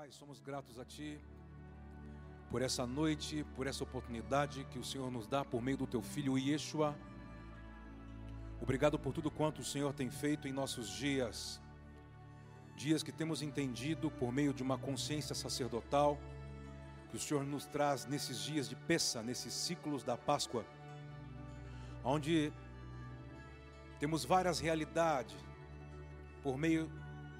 Pai, somos gratos a Ti por essa noite, por essa oportunidade que o Senhor nos dá por meio do Teu Filho Yeshua. Obrigado por tudo quanto o Senhor tem feito em nossos dias, dias que temos entendido por meio de uma consciência sacerdotal, que o Senhor nos traz nesses dias de peça, nesses ciclos da Páscoa, onde temos várias realidades, por meio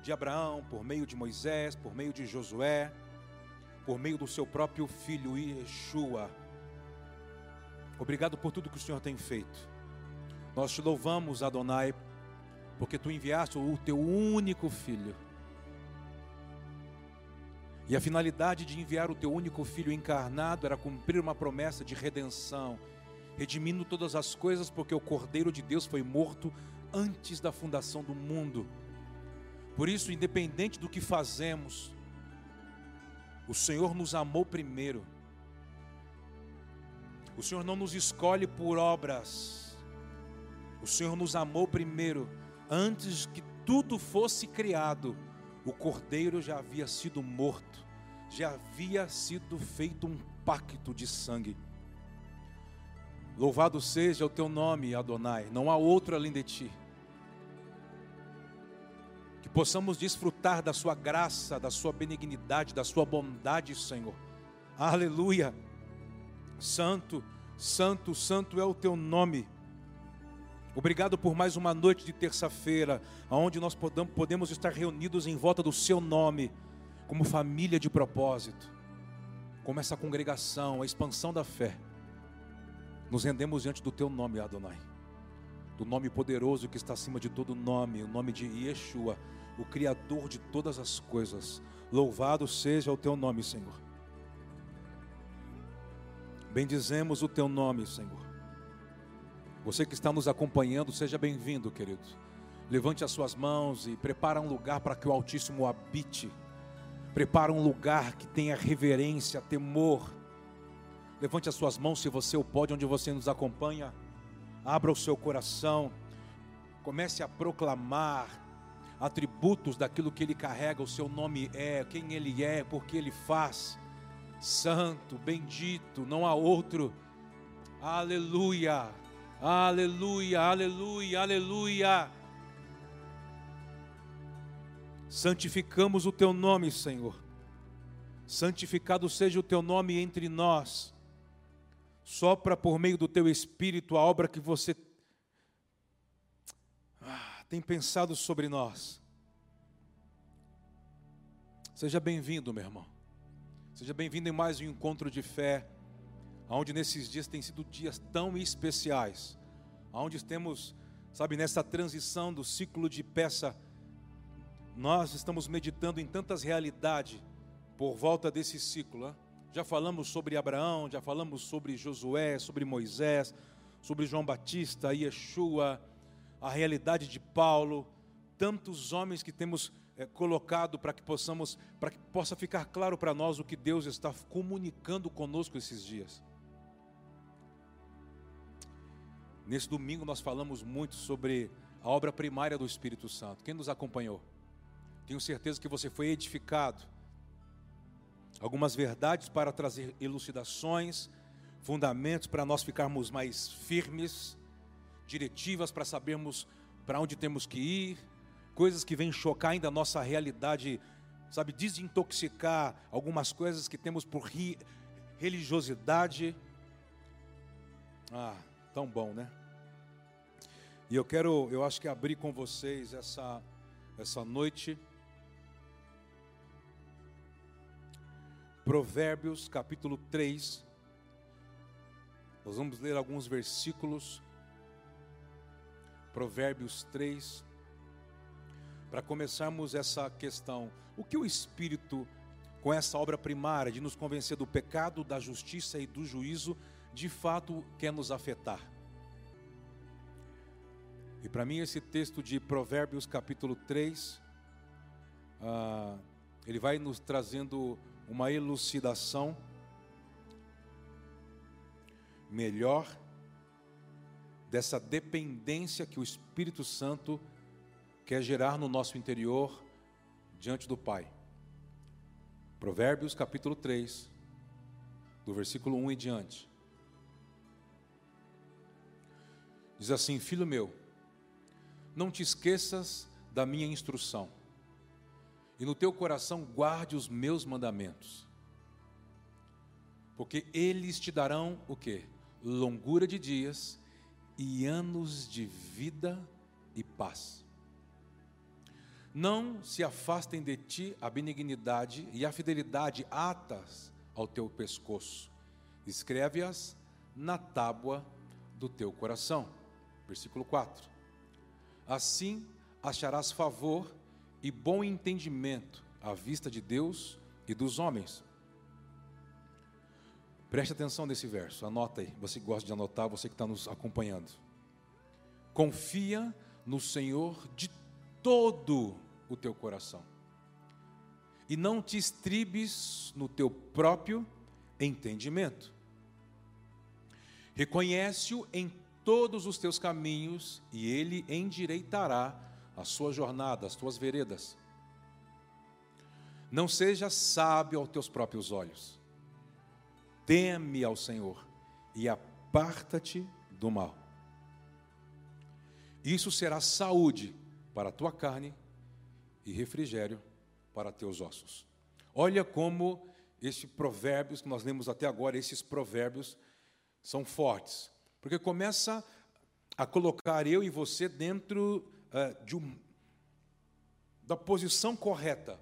de Abraão, por meio de Moisés, por meio de Josué, por meio do seu próprio filho Yeshua. Obrigado por tudo que o Senhor tem feito. Nós te louvamos, Adonai, porque tu enviaste o teu único filho. E a finalidade de enviar o teu único filho encarnado era cumprir uma promessa de redenção, redimindo todas as coisas, porque o Cordeiro de Deus foi morto antes da fundação do mundo. Por isso, independente do que fazemos, o Senhor nos amou primeiro. O Senhor não nos escolhe por obras. O Senhor nos amou primeiro. Antes que tudo fosse criado, o cordeiro já havia sido morto, já havia sido feito um pacto de sangue. Louvado seja o teu nome, Adonai, não há outro além de ti possamos desfrutar da Sua graça, da Sua benignidade, da Sua bondade, Senhor. Aleluia. Santo, Santo, Santo é o Teu nome. Obrigado por mais uma noite de terça-feira, onde nós podemos estar reunidos em volta do Seu nome, como família de propósito, como essa congregação, a expansão da fé. Nos rendemos diante do Teu nome, Adonai, do nome poderoso que está acima de todo nome, o nome de Yeshua o Criador de todas as coisas. Louvado seja o teu nome, Senhor. Bendizemos o teu nome, Senhor. Você que está nos acompanhando, seja bem-vindo, querido. Levante as suas mãos e prepara um lugar para que o Altíssimo habite. Prepara um lugar que tenha reverência, temor. Levante as suas mãos se você o pode, onde você nos acompanha. Abra o seu coração. Comece a proclamar atributos daquilo que ele carrega, o seu nome é, quem ele é, porque ele faz. Santo, bendito, não há outro. Aleluia, aleluia, aleluia, aleluia. Santificamos o teu nome, Senhor. Santificado seja o teu nome entre nós. Sopra por meio do teu espírito a obra que você tem pensado sobre nós. Seja bem-vindo, meu irmão. Seja bem-vindo em mais um encontro de fé, onde nesses dias têm sido dias tão especiais, onde temos, sabe, nessa transição do ciclo de peça, nós estamos meditando em tantas realidades por volta desse ciclo. Hein? Já falamos sobre Abraão, já falamos sobre Josué, sobre Moisés, sobre João Batista, Yeshua, a realidade de Paulo, tantos homens que temos é, colocado para que possamos, para que possa ficar claro para nós o que Deus está comunicando conosco esses dias. Nesse domingo nós falamos muito sobre a obra primária do Espírito Santo. Quem nos acompanhou? Tenho certeza que você foi edificado. Algumas verdades para trazer elucidações, fundamentos para nós ficarmos mais firmes diretivas para sabermos para onde temos que ir, coisas que vêm chocar ainda a nossa realidade, sabe, desintoxicar algumas coisas que temos por ri, religiosidade. Ah, tão bom, né? E eu quero, eu acho que abrir com vocês essa essa noite Provérbios capítulo 3. Nós vamos ler alguns versículos Provérbios 3, para começarmos essa questão. O que o Espírito, com essa obra primária de nos convencer do pecado, da justiça e do juízo, de fato quer nos afetar? E para mim, esse texto de Provérbios, capítulo 3, ah, ele vai nos trazendo uma elucidação melhor dessa dependência que o Espírito Santo quer gerar no nosso interior diante do Pai. Provérbios capítulo 3, do versículo 1 em diante. Diz assim: Filho meu, não te esqueças da minha instrução, e no teu coração guarde os meus mandamentos, porque eles te darão o que? Longura de dias e anos de vida e paz. Não se afastem de ti a benignidade e a fidelidade atas ao teu pescoço. Escreve-as na tábua do teu coração. Versículo 4. Assim acharás favor e bom entendimento à vista de Deus e dos homens. Preste atenção nesse verso, anota aí. Você gosta de anotar, você que está nos acompanhando. Confia no Senhor de todo o teu coração. E não te estribes no teu próprio entendimento. Reconhece-o em todos os teus caminhos e ele endireitará a sua jornada, as tuas veredas. Não seja sábio aos teus próprios olhos. Teme ao Senhor e aparta-te do mal. Isso será saúde para a tua carne e refrigério para teus ossos. Olha como esses provérbios que nós lemos até agora, esses provérbios são fortes, porque começa a colocar eu e você dentro de um, da posição correta.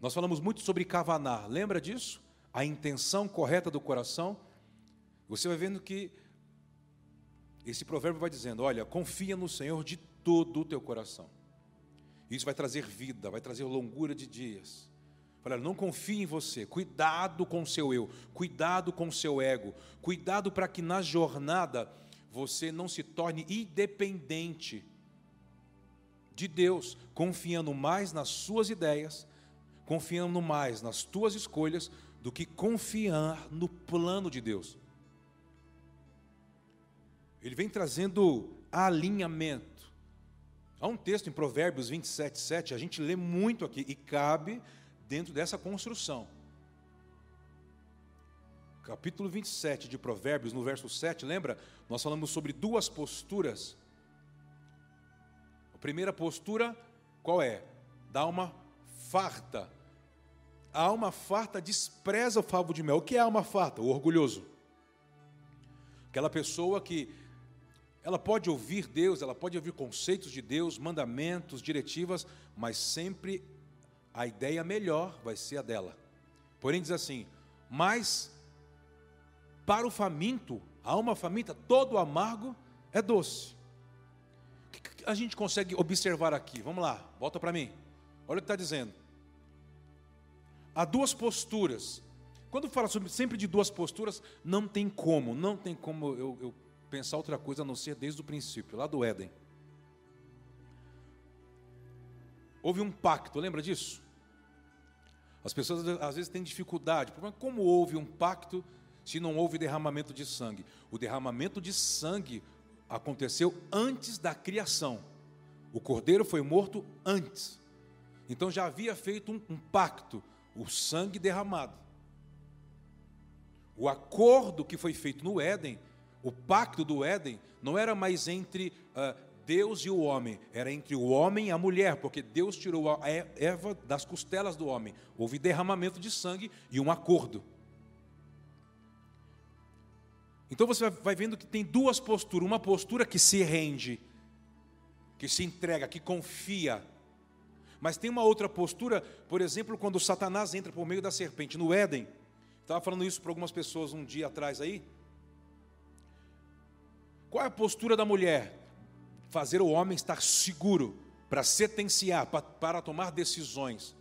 Nós falamos muito sobre Kavaná, lembra disso? A intenção correta do coração. Você vai vendo que esse provérbio vai dizendo: olha, confia no Senhor de todo o teu coração. Isso vai trazer vida, vai trazer longura de dias. Olha, não confie em você, cuidado com o seu eu, cuidado com o seu ego, cuidado para que na jornada você não se torne independente de Deus, confiando mais nas suas ideias, confiando mais nas tuas escolhas, do que confiar no plano de Deus. Ele vem trazendo alinhamento. Há um texto em Provérbios 27, 7, a gente lê muito aqui, e cabe dentro dessa construção. Capítulo 27 de Provérbios, no verso 7, lembra? Nós falamos sobre duas posturas. A primeira postura, qual é? Da alma farta. A alma farta despreza o favo de mel. O que é a alma farta? O orgulhoso. Aquela pessoa que ela pode ouvir Deus, ela pode ouvir conceitos de Deus, mandamentos, diretivas, mas sempre a ideia melhor vai ser a dela. Porém, diz assim: mas para o faminto, a alma faminta, todo amargo é doce. O que a gente consegue observar aqui? Vamos lá, volta para mim. Olha o que está dizendo. Há duas posturas. Quando fala sobre, sempre de duas posturas, não tem como, não tem como eu, eu pensar outra coisa a não ser desde o princípio, lá do Éden. Houve um pacto, lembra disso? As pessoas às vezes têm dificuldade, como houve um pacto se não houve derramamento de sangue? O derramamento de sangue aconteceu antes da criação. O cordeiro foi morto antes. Então já havia feito um, um pacto, o sangue derramado. O acordo que foi feito no Éden o pacto do Éden não era mais entre uh, Deus e o homem, era entre o homem e a mulher, porque Deus tirou a Eva das costelas do homem. Houve derramamento de sangue e um acordo. Então você vai vendo que tem duas posturas: uma postura que se rende, que se entrega, que confia. Mas tem uma outra postura, por exemplo, quando Satanás entra por meio da serpente no Éden. Estava falando isso para algumas pessoas um dia atrás aí. Qual é a postura da mulher? Fazer o homem estar seguro para sentenciar, para, tomar decisões.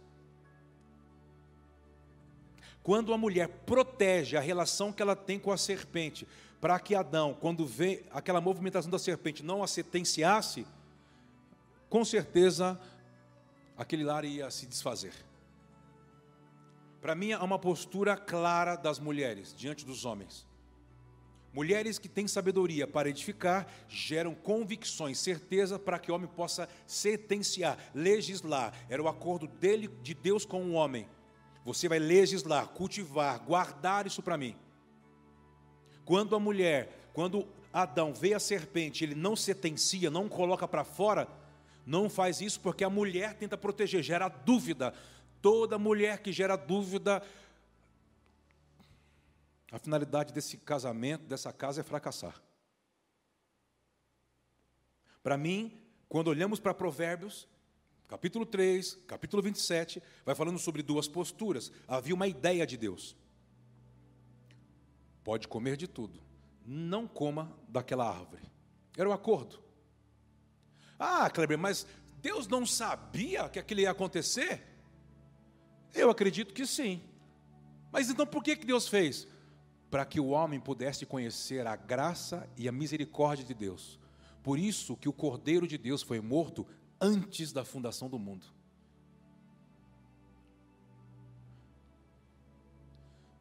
Quando a mulher protege a relação que ela tem com a serpente, para que Adão, quando vê aquela movimentação da serpente, não a sentenciasse, com certeza aquele lar ia se desfazer. Para mim, é uma postura clara das mulheres diante dos homens. Mulheres que têm sabedoria para edificar geram convicções, certeza para que o homem possa sentenciar, legislar. Era o acordo dele, de Deus com o homem. Você vai legislar, cultivar, guardar isso para mim. Quando a mulher, quando Adão vê a serpente, ele não sentencia, não coloca para fora, não faz isso porque a mulher tenta proteger, gera dúvida. Toda mulher que gera dúvida, a finalidade desse casamento, dessa casa é fracassar. Para mim, quando olhamos para Provérbios, capítulo 3, capítulo 27, vai falando sobre duas posturas. Havia uma ideia de Deus. Pode comer de tudo, não coma daquela árvore. Era o acordo. Ah, Kleber, mas Deus não sabia que aquilo ia acontecer? Eu acredito que sim. Mas então por que Deus fez? Para que o homem pudesse conhecer a graça e a misericórdia de Deus. Por isso que o Cordeiro de Deus foi morto antes da fundação do mundo.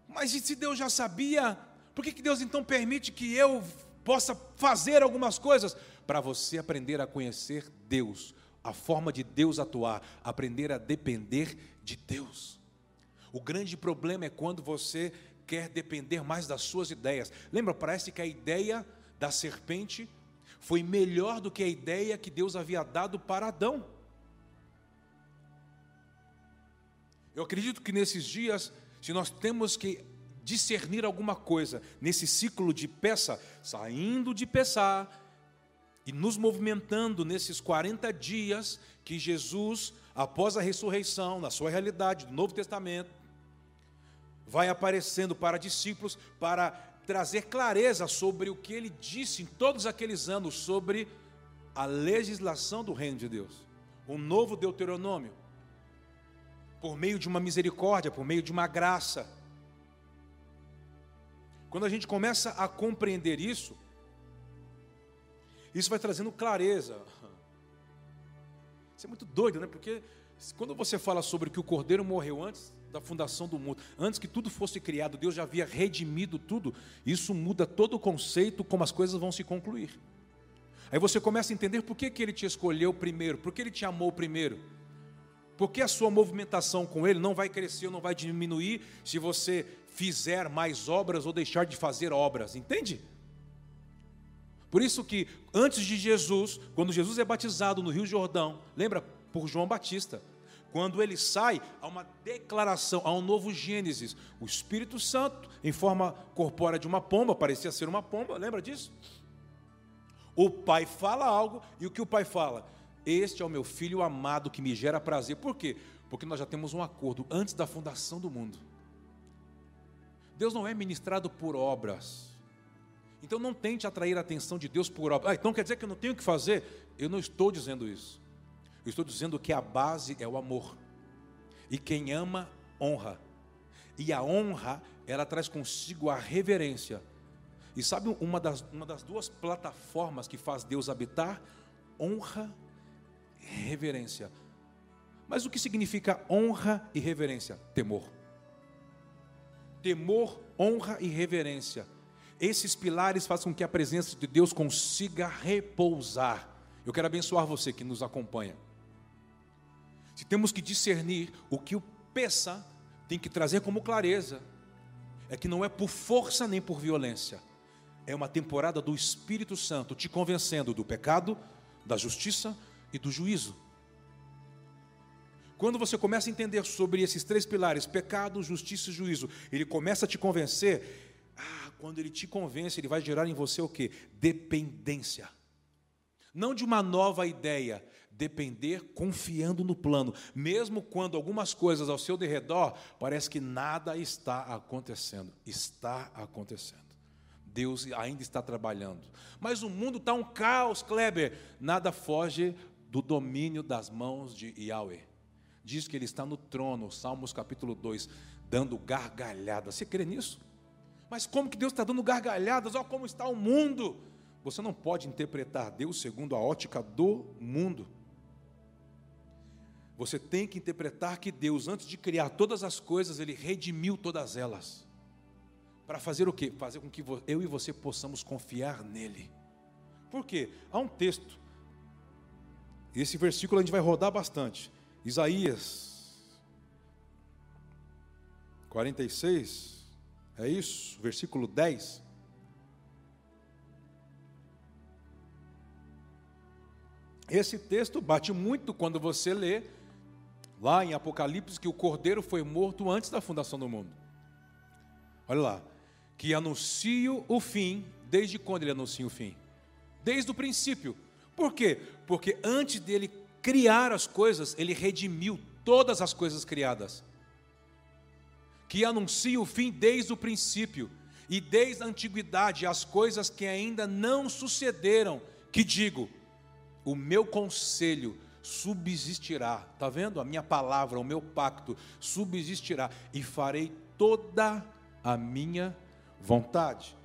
Mas e se Deus já sabia por que, que Deus então permite que eu possa fazer algumas coisas? Para você aprender a conhecer Deus, a forma de Deus atuar, aprender a depender de Deus. O grande problema é quando você quer depender mais das suas ideias. Lembra, parece que a ideia da serpente foi melhor do que a ideia que Deus havia dado para Adão. Eu acredito que nesses dias, se nós temos que discernir alguma coisa nesse ciclo de peça, saindo de peçar e nos movimentando nesses 40 dias que Jesus, após a ressurreição, na sua realidade do Novo Testamento, vai aparecendo para discípulos para trazer clareza sobre o que ele disse em todos aqueles anos sobre a legislação do reino de Deus. Um novo Deuteronômio, por meio de uma misericórdia, por meio de uma graça quando a gente começa a compreender isso, isso vai trazendo clareza. Isso é muito doido, né? Porque quando você fala sobre que o cordeiro morreu antes da fundação do mundo, antes que tudo fosse criado, Deus já havia redimido tudo, isso muda todo o conceito como as coisas vão se concluir. Aí você começa a entender por que, que ele te escolheu primeiro, por que ele te amou primeiro. Porque a sua movimentação com ele não vai crescer, não vai diminuir se você fizer mais obras ou deixar de fazer obras, entende? Por isso que antes de Jesus, quando Jesus é batizado no Rio Jordão, lembra por João Batista, quando ele sai, há uma declaração, há um novo Gênesis. O Espírito Santo, em forma corpórea de uma pomba, parecia ser uma pomba, lembra disso? O pai fala algo e o que o pai fala? Este é o meu filho amado que me gera prazer. Por quê? Porque nós já temos um acordo antes da fundação do mundo. Deus não é ministrado por obras. Então não tente atrair a atenção de Deus por obras. Ah, então quer dizer que eu não tenho que fazer? Eu não estou dizendo isso. Eu estou dizendo que a base é o amor. E quem ama, honra. E a honra, ela traz consigo a reverência. E sabe uma das, uma das duas plataformas que faz Deus habitar? Honra e reverência. Mas o que significa honra e reverência? Temor temor, honra e reverência. Esses pilares fazem com que a presença de Deus consiga repousar. Eu quero abençoar você que nos acompanha. Se temos que discernir o que o peça tem que trazer como clareza, é que não é por força nem por violência, é uma temporada do Espírito Santo te convencendo do pecado, da justiça e do juízo. Quando você começa a entender sobre esses três pilares, pecado, justiça e juízo, ele começa a te convencer. Ah, quando ele te convence, ele vai gerar em você o que? Dependência. Não de uma nova ideia, depender confiando no plano, mesmo quando algumas coisas ao seu derredor parece que nada está acontecendo. Está acontecendo. Deus ainda está trabalhando. Mas o mundo está um caos, Kleber. Nada foge do domínio das mãos de Yahweh diz que ele está no trono, Salmos capítulo 2, dando gargalhadas. Você crê nisso? Mas como que Deus está dando gargalhadas? Olha como está o mundo. Você não pode interpretar Deus segundo a ótica do mundo. Você tem que interpretar que Deus, antes de criar todas as coisas, Ele redimiu todas elas. Para fazer o quê? Fazer com que eu e você possamos confiar nele. Por quê? Há um texto. Esse versículo a gente vai rodar bastante. Isaías 46, é isso? Versículo 10. Esse texto bate muito quando você lê lá em Apocalipse que o cordeiro foi morto antes da fundação do mundo. Olha lá, que anuncio o fim, desde quando ele anuncia o fim? Desde o princípio. Por quê? Porque antes dele criar as coisas, ele redimiu todas as coisas criadas. Que anuncia o fim desde o princípio e desde a antiguidade as coisas que ainda não sucederam, que digo, o meu conselho subsistirá. Está vendo? A minha palavra, o meu pacto subsistirá e farei toda a minha vontade.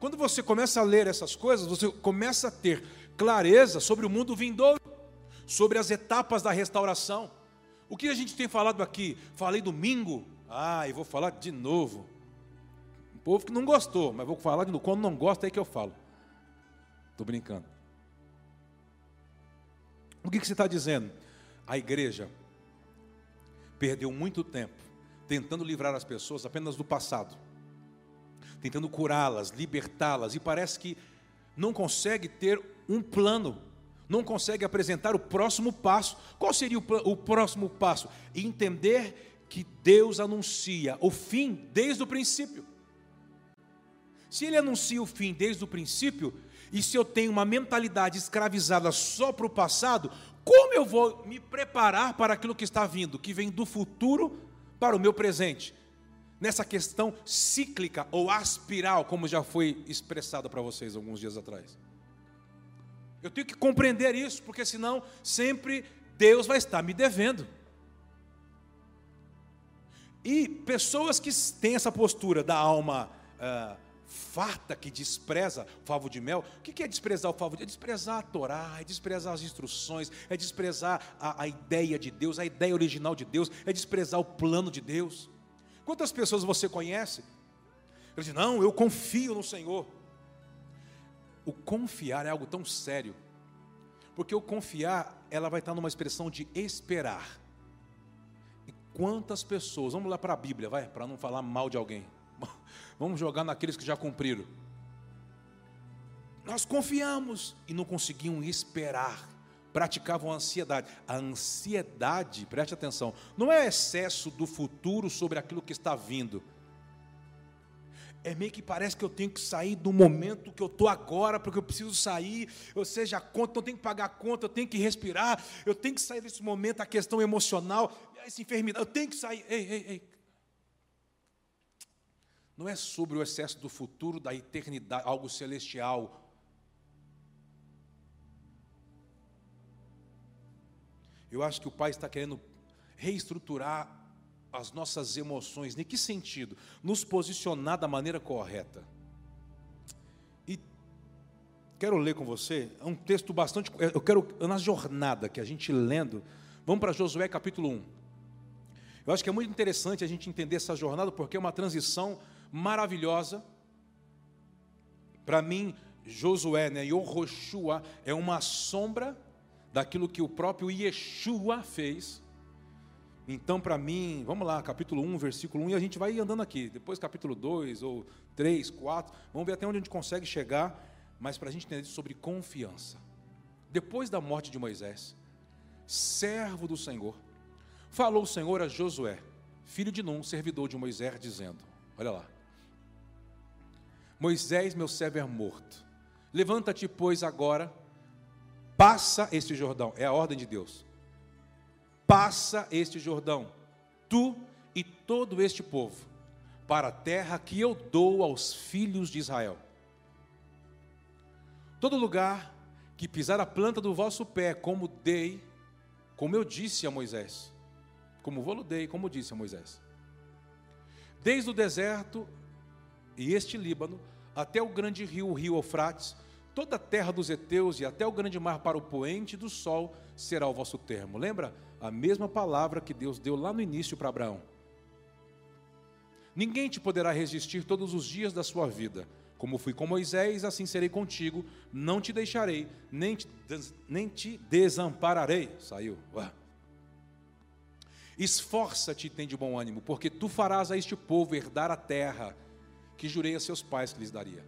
Quando você começa a ler essas coisas, você começa a ter clareza sobre o mundo vindouro, sobre as etapas da restauração. O que a gente tem falado aqui? Falei domingo, ah, e vou falar de novo. O povo que não gostou, mas vou falar de novo. Quando não gosta, é que eu falo. Estou brincando. O que, que você está dizendo? A igreja perdeu muito tempo tentando livrar as pessoas apenas do passado tentando curá-las, libertá-las, e parece que não consegue ter um plano, não consegue apresentar o próximo passo. Qual seria o, o próximo passo? Entender que Deus anuncia o fim desde o princípio. Se Ele anuncia o fim desde o princípio, e se eu tenho uma mentalidade escravizada só para o passado, como eu vou me preparar para aquilo que está vindo, que vem do futuro para o meu presente? nessa questão cíclica ou aspiral, como já foi expressado para vocês alguns dias atrás. Eu tenho que compreender isso, porque senão sempre Deus vai estar me devendo. E pessoas que têm essa postura da alma uh, farta, que despreza o favo de mel, o que é desprezar o favo de mel? É desprezar a Torá, é desprezar as instruções, é desprezar a, a ideia de Deus, a ideia original de Deus, é desprezar o plano de Deus. Quantas pessoas você conhece? Ele diz: Não, eu confio no Senhor. O confiar é algo tão sério, porque o confiar, ela vai estar numa expressão de esperar. E quantas pessoas, vamos lá para a Bíblia, vai, para não falar mal de alguém, vamos jogar naqueles que já cumpriram. Nós confiamos e não conseguimos esperar praticavam ansiedade. A ansiedade, preste atenção, não é excesso do futuro sobre aquilo que está vindo. É meio que parece que eu tenho que sair do momento que eu estou agora, porque eu preciso sair, ou seja, a conta, eu tenho que pagar a conta, eu tenho que respirar, eu tenho que sair desse momento, a questão emocional, essa enfermidade, eu tenho que sair. Ei, ei, ei. Não é sobre o excesso do futuro, da eternidade, algo celestial, Eu acho que o Pai está querendo reestruturar as nossas emoções. Em que sentido? Nos posicionar da maneira correta. E quero ler com você é um texto bastante. Eu quero, na jornada que a gente lendo, vamos para Josué capítulo 1. Eu acho que é muito interessante a gente entender essa jornada, porque é uma transição maravilhosa. Para mim, Josué, né, Yohoshua, é uma sombra daquilo que o próprio Yeshua fez. Então, para mim, vamos lá, capítulo 1, versículo 1, e a gente vai andando aqui. Depois, capítulo 2, ou 3, 4, vamos ver até onde a gente consegue chegar, mas para a gente entender sobre confiança. Depois da morte de Moisés, servo do Senhor, falou o Senhor a Josué, filho de Num, servidor de Moisés, dizendo: Olha lá, Moisés, meu servo, é morto. Levanta-te, pois, agora Passa este Jordão, é a ordem de Deus. Passa este Jordão, tu e todo este povo, para a terra que eu dou aos filhos de Israel. Todo lugar que pisar a planta do vosso pé, como dei, como eu disse a Moisés, como vou dei, como disse a Moisés. Desde o deserto e este Líbano, até o grande rio, o rio Eufrates, toda a terra dos heteus e até o grande mar para o poente do sol será o vosso termo. Lembra? A mesma palavra que Deus deu lá no início para Abraão. Ninguém te poderá resistir todos os dias da sua vida. Como fui com Moisés, assim serei contigo. Não te deixarei, nem te, nem te desampararei. Saiu. Esforça-te e tem de bom ânimo, porque tu farás a este povo herdar a terra que jurei a seus pais que lhes daria.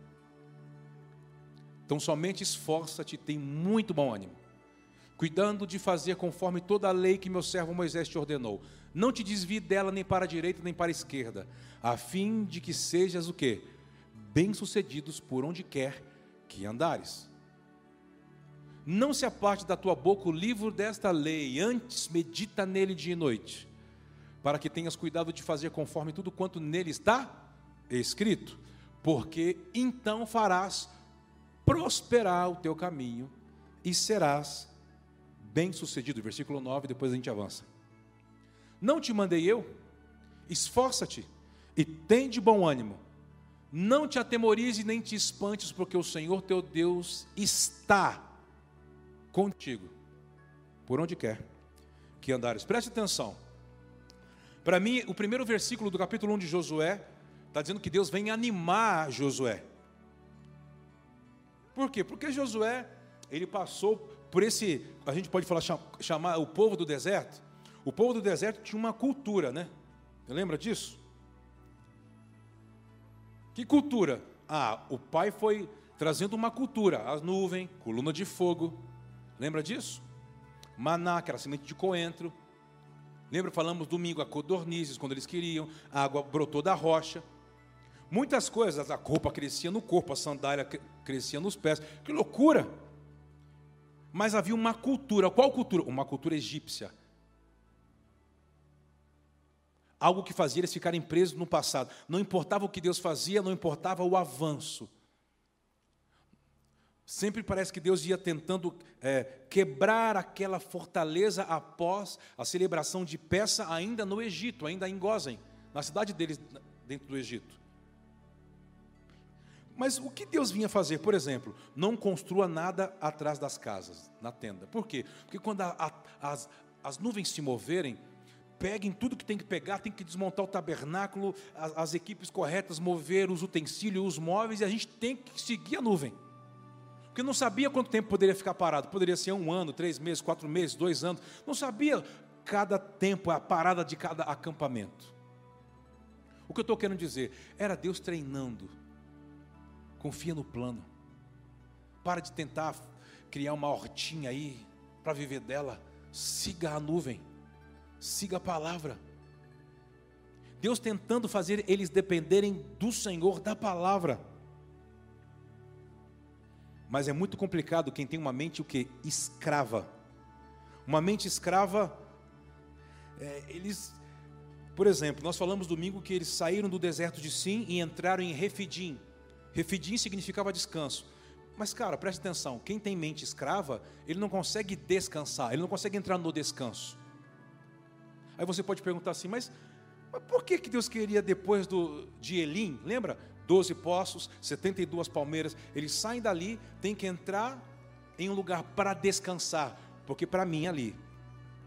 Então somente esforça-te e tem muito bom ânimo, cuidando de fazer conforme toda a lei que meu servo Moisés te ordenou. Não te desvie dela nem para a direita nem para a esquerda, a fim de que sejas o quê? Bem-sucedidos por onde quer que andares. Não se aparte da tua boca o livro desta lei, antes medita nele dia e noite, para que tenhas cuidado de fazer conforme tudo quanto nele está escrito, porque então farás prosperar o teu caminho e serás bem-sucedido. Versículo 9, depois a gente avança. Não te mandei eu? Esforça-te e tem de bom ânimo. Não te atemorize nem te espantes, porque o Senhor teu Deus está contigo, por onde quer que andares. Preste atenção. Para mim, o primeiro versículo do capítulo 1 de Josué está dizendo que Deus vem animar Josué. Por quê? Porque Josué, ele passou por esse, a gente pode falar, chamar o povo do deserto. O povo do deserto tinha uma cultura, né? Você lembra disso? Que cultura? Ah, o pai foi trazendo uma cultura, as nuvens, coluna de fogo. Lembra disso? Maná, que era semente de coentro. Lembra, falamos domingo, a codornizes, quando eles queriam, a água brotou da rocha. Muitas coisas, a roupa crescia no corpo, a sandália crescia nos pés. Que loucura! Mas havia uma cultura. Qual cultura? Uma cultura egípcia. Algo que fazia eles ficarem presos no passado. Não importava o que Deus fazia, não importava o avanço. Sempre parece que Deus ia tentando é, quebrar aquela fortaleza após a celebração de peça, ainda no Egito, ainda em Gozen, na cidade deles, dentro do Egito. Mas o que Deus vinha fazer? Por exemplo, não construa nada atrás das casas, na tenda. Por quê? Porque quando a, a, as, as nuvens se moverem, peguem tudo que tem que pegar, tem que desmontar o tabernáculo, as, as equipes corretas, mover os utensílios, os móveis, e a gente tem que seguir a nuvem. Porque não sabia quanto tempo poderia ficar parado. Poderia ser um ano, três meses, quatro meses, dois anos. Não sabia cada tempo, a parada de cada acampamento. O que eu estou querendo dizer? Era Deus treinando Confia no plano. Para de tentar criar uma hortinha aí para viver dela. Siga a nuvem. Siga a palavra. Deus tentando fazer eles dependerem do Senhor, da palavra. Mas é muito complicado quem tem uma mente o que? Escrava. Uma mente escrava, é, eles, por exemplo, nós falamos domingo que eles saíram do deserto de Sim e entraram em Refidim. Refidim significava descanso. Mas, cara, preste atenção: quem tem mente escrava, ele não consegue descansar, ele não consegue entrar no descanso. Aí você pode perguntar assim, mas, mas por que, que Deus queria depois do, de Elim? Lembra? Doze poços, 72 palmeiras. Eles saem dali, tem que entrar em um lugar para descansar. Porque para mim ali,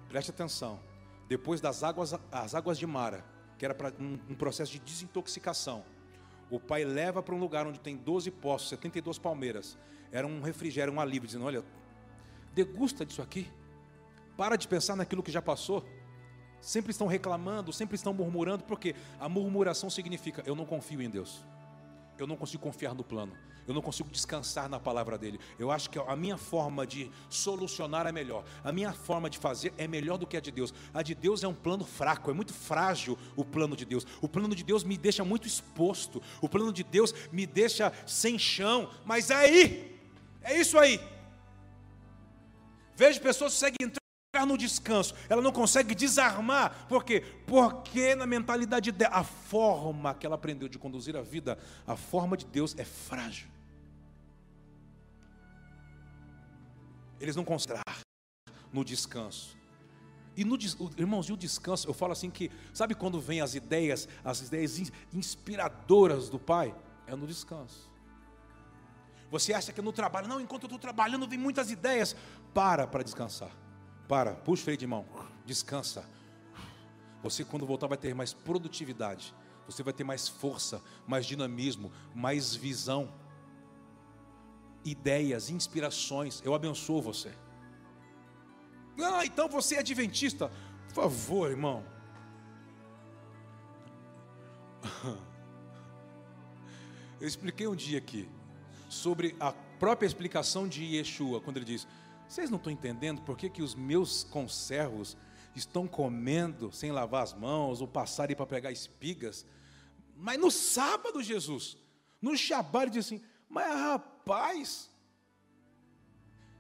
preste atenção, depois das águas, as águas de Mara, que era para um, um processo de desintoxicação, o pai leva para um lugar onde tem 12 poços, 72 palmeiras. Era um refrigério, um alívio, dizendo: Olha, degusta disso aqui. Para de pensar naquilo que já passou. Sempre estão reclamando, sempre estão murmurando, porque a murmuração significa: Eu não confio em Deus eu não consigo confiar no plano, eu não consigo descansar na palavra dele. Eu acho que a minha forma de solucionar é melhor, a minha forma de fazer é melhor do que a de Deus. A de Deus é um plano fraco, é muito frágil o plano de Deus. O plano de Deus me deixa muito exposto, o plano de Deus me deixa sem chão, mas é aí, é isso aí. Vejo pessoas que seguem entrando no descanso, ela não consegue desarmar, por quê? Porque na mentalidade dela, a forma que ela aprendeu de conduzir a vida, a forma de Deus é frágil. Eles não conseguem no descanso. E no irmãos, e o descanso, eu falo assim que, sabe quando vem as ideias, as ideias inspiradoras do Pai? É no descanso. Você acha que é no trabalho, não, enquanto eu estou trabalhando, vem muitas ideias. Para para descansar. Para, puxa o freio de mão, descansa. Você, quando voltar, vai ter mais produtividade. você vai ter mais força, mais dinamismo, mais visão, ideias, inspirações. Eu abençoo você. Ah, então você é adventista. Por favor, irmão. Eu expliquei um dia aqui sobre a própria explicação de Yeshua, quando ele diz: Vocês não estão entendendo por que, que os meus conservos estão comendo sem lavar as mãos ou passarem para pegar espigas? Mas no sábado, Jesus, no Shabat, ele diz assim: Mas rapaz,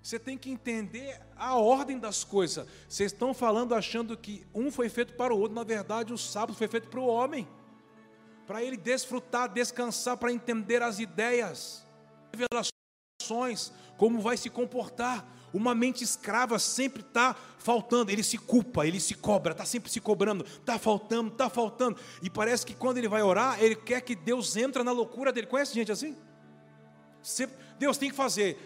você tem que entender a ordem das coisas. Vocês estão falando achando que um foi feito para o outro, na verdade, o sábado foi feito para o homem para ele desfrutar, descansar, para entender as ideias, revelações, como vai se comportar. Uma mente escrava sempre está faltando, ele se culpa, ele se cobra, está sempre se cobrando, está faltando, está faltando. E parece que quando ele vai orar, ele quer que Deus entre na loucura dele. Conhece gente assim? Deus tem que fazer.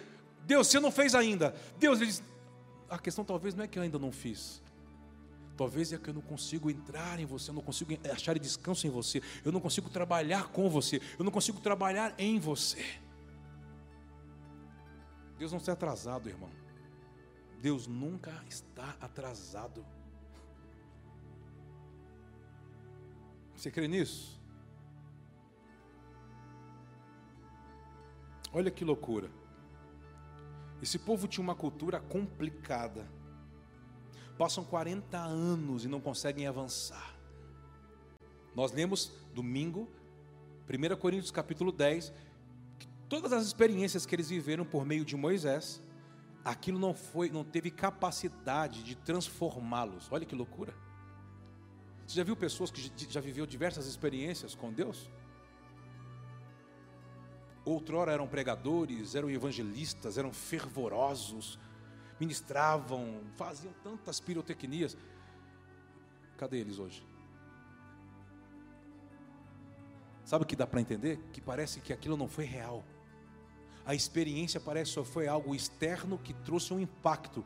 Deus, você não fez ainda. Deus, ele diz, a questão talvez não é que eu ainda não fiz. Talvez é que eu não consigo entrar em você, eu não consigo achar descanso em você, eu não consigo trabalhar com você, eu não consigo trabalhar em você. Deus não está atrasado, irmão. Deus nunca está atrasado. Você crê nisso? Olha que loucura. Esse povo tinha uma cultura complicada passam 40 anos e não conseguem avançar. Nós lemos domingo, 1 Coríntios capítulo 10, que todas as experiências que eles viveram por meio de Moisés, aquilo não foi, não teve capacidade de transformá-los. Olha que loucura. Você já viu pessoas que já viveu diversas experiências com Deus? Outrora eram pregadores, eram evangelistas, eram fervorosos, ministravam, faziam tantas pirotecnias. Cadê eles hoje? Sabe o que dá para entender? Que parece que aquilo não foi real. A experiência parece só foi algo externo que trouxe um impacto,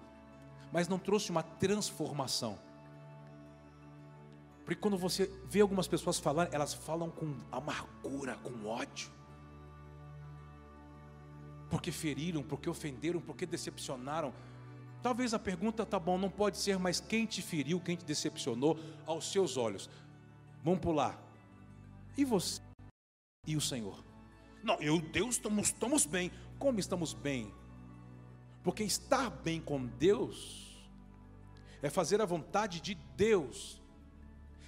mas não trouxe uma transformação. Porque quando você vê algumas pessoas falar, elas falam com amargura, com ódio. Porque feriram, porque ofenderam, porque decepcionaram. Talvez a pergunta, tá bom, não pode ser, mas quem te feriu, quem te decepcionou aos seus olhos? Vamos pular. E você? E o Senhor? Não, eu, Deus, estamos, estamos bem. Como estamos bem? Porque estar bem com Deus é fazer a vontade de Deus,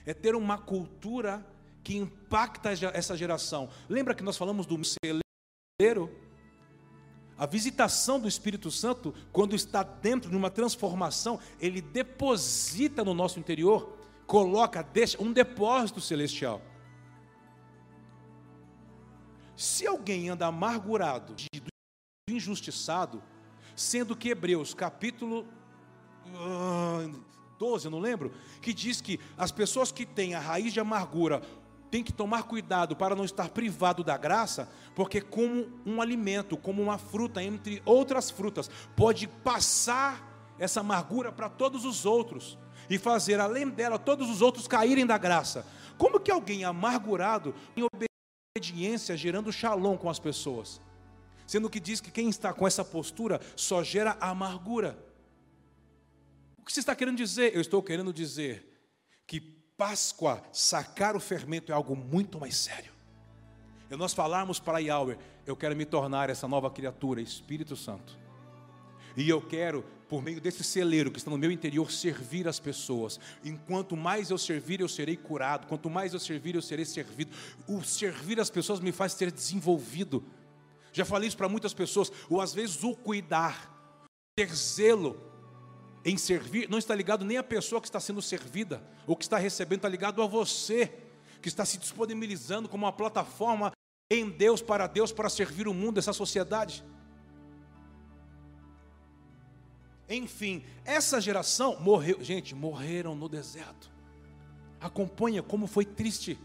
é ter uma cultura que impacta essa geração. Lembra que nós falamos do celeiro? A visitação do Espírito Santo, quando está dentro de uma transformação, ele deposita no nosso interior, coloca, deixa um depósito celestial. Se alguém anda amargurado, injustiçado, sendo que Hebreus capítulo 12, eu não lembro, que diz que as pessoas que têm a raiz de amargura tem que tomar cuidado para não estar privado da graça, porque, como um alimento, como uma fruta, entre outras frutas, pode passar essa amargura para todos os outros e fazer, além dela, todos os outros caírem da graça. Como que alguém amargurado, em obediência, gerando shalom com as pessoas? Sendo que diz que quem está com essa postura só gera amargura. O que você está querendo dizer? Eu estou querendo dizer que Páscoa, sacar o fermento é algo muito mais sério. E nós falarmos para Yahweh, eu quero me tornar essa nova criatura, Espírito Santo. E eu quero, por meio desse celeiro que está no meu interior, servir as pessoas. Enquanto mais eu servir, eu serei curado. Quanto mais eu servir, eu serei servido. O servir as pessoas me faz ser desenvolvido. Já falei isso para muitas pessoas. Ou às vezes o cuidar, ter zelo, em servir não está ligado nem à pessoa que está sendo servida, ou que está recebendo, está ligado a você, que está se disponibilizando como uma plataforma em Deus, para Deus, para servir o mundo, essa sociedade. Enfim, essa geração morreu, gente, morreram no deserto. Acompanha como foi triste.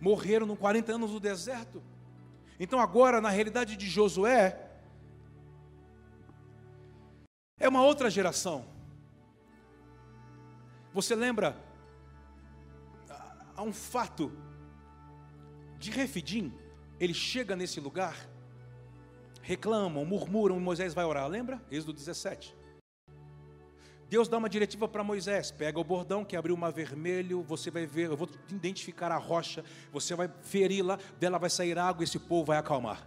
Morreram no 40 anos no deserto. Então agora, na realidade de Josué, é uma outra geração. Você lembra? Há um fato de Refidim, ele chega nesse lugar, reclamam, murmuram, e Moisés vai orar, lembra? Êxodo 17. Deus dá uma diretiva para Moisés: pega o bordão que abriu o mar vermelho, você vai ver, eu vou identificar a rocha, você vai feri-la, dela vai sair água, esse povo vai acalmar.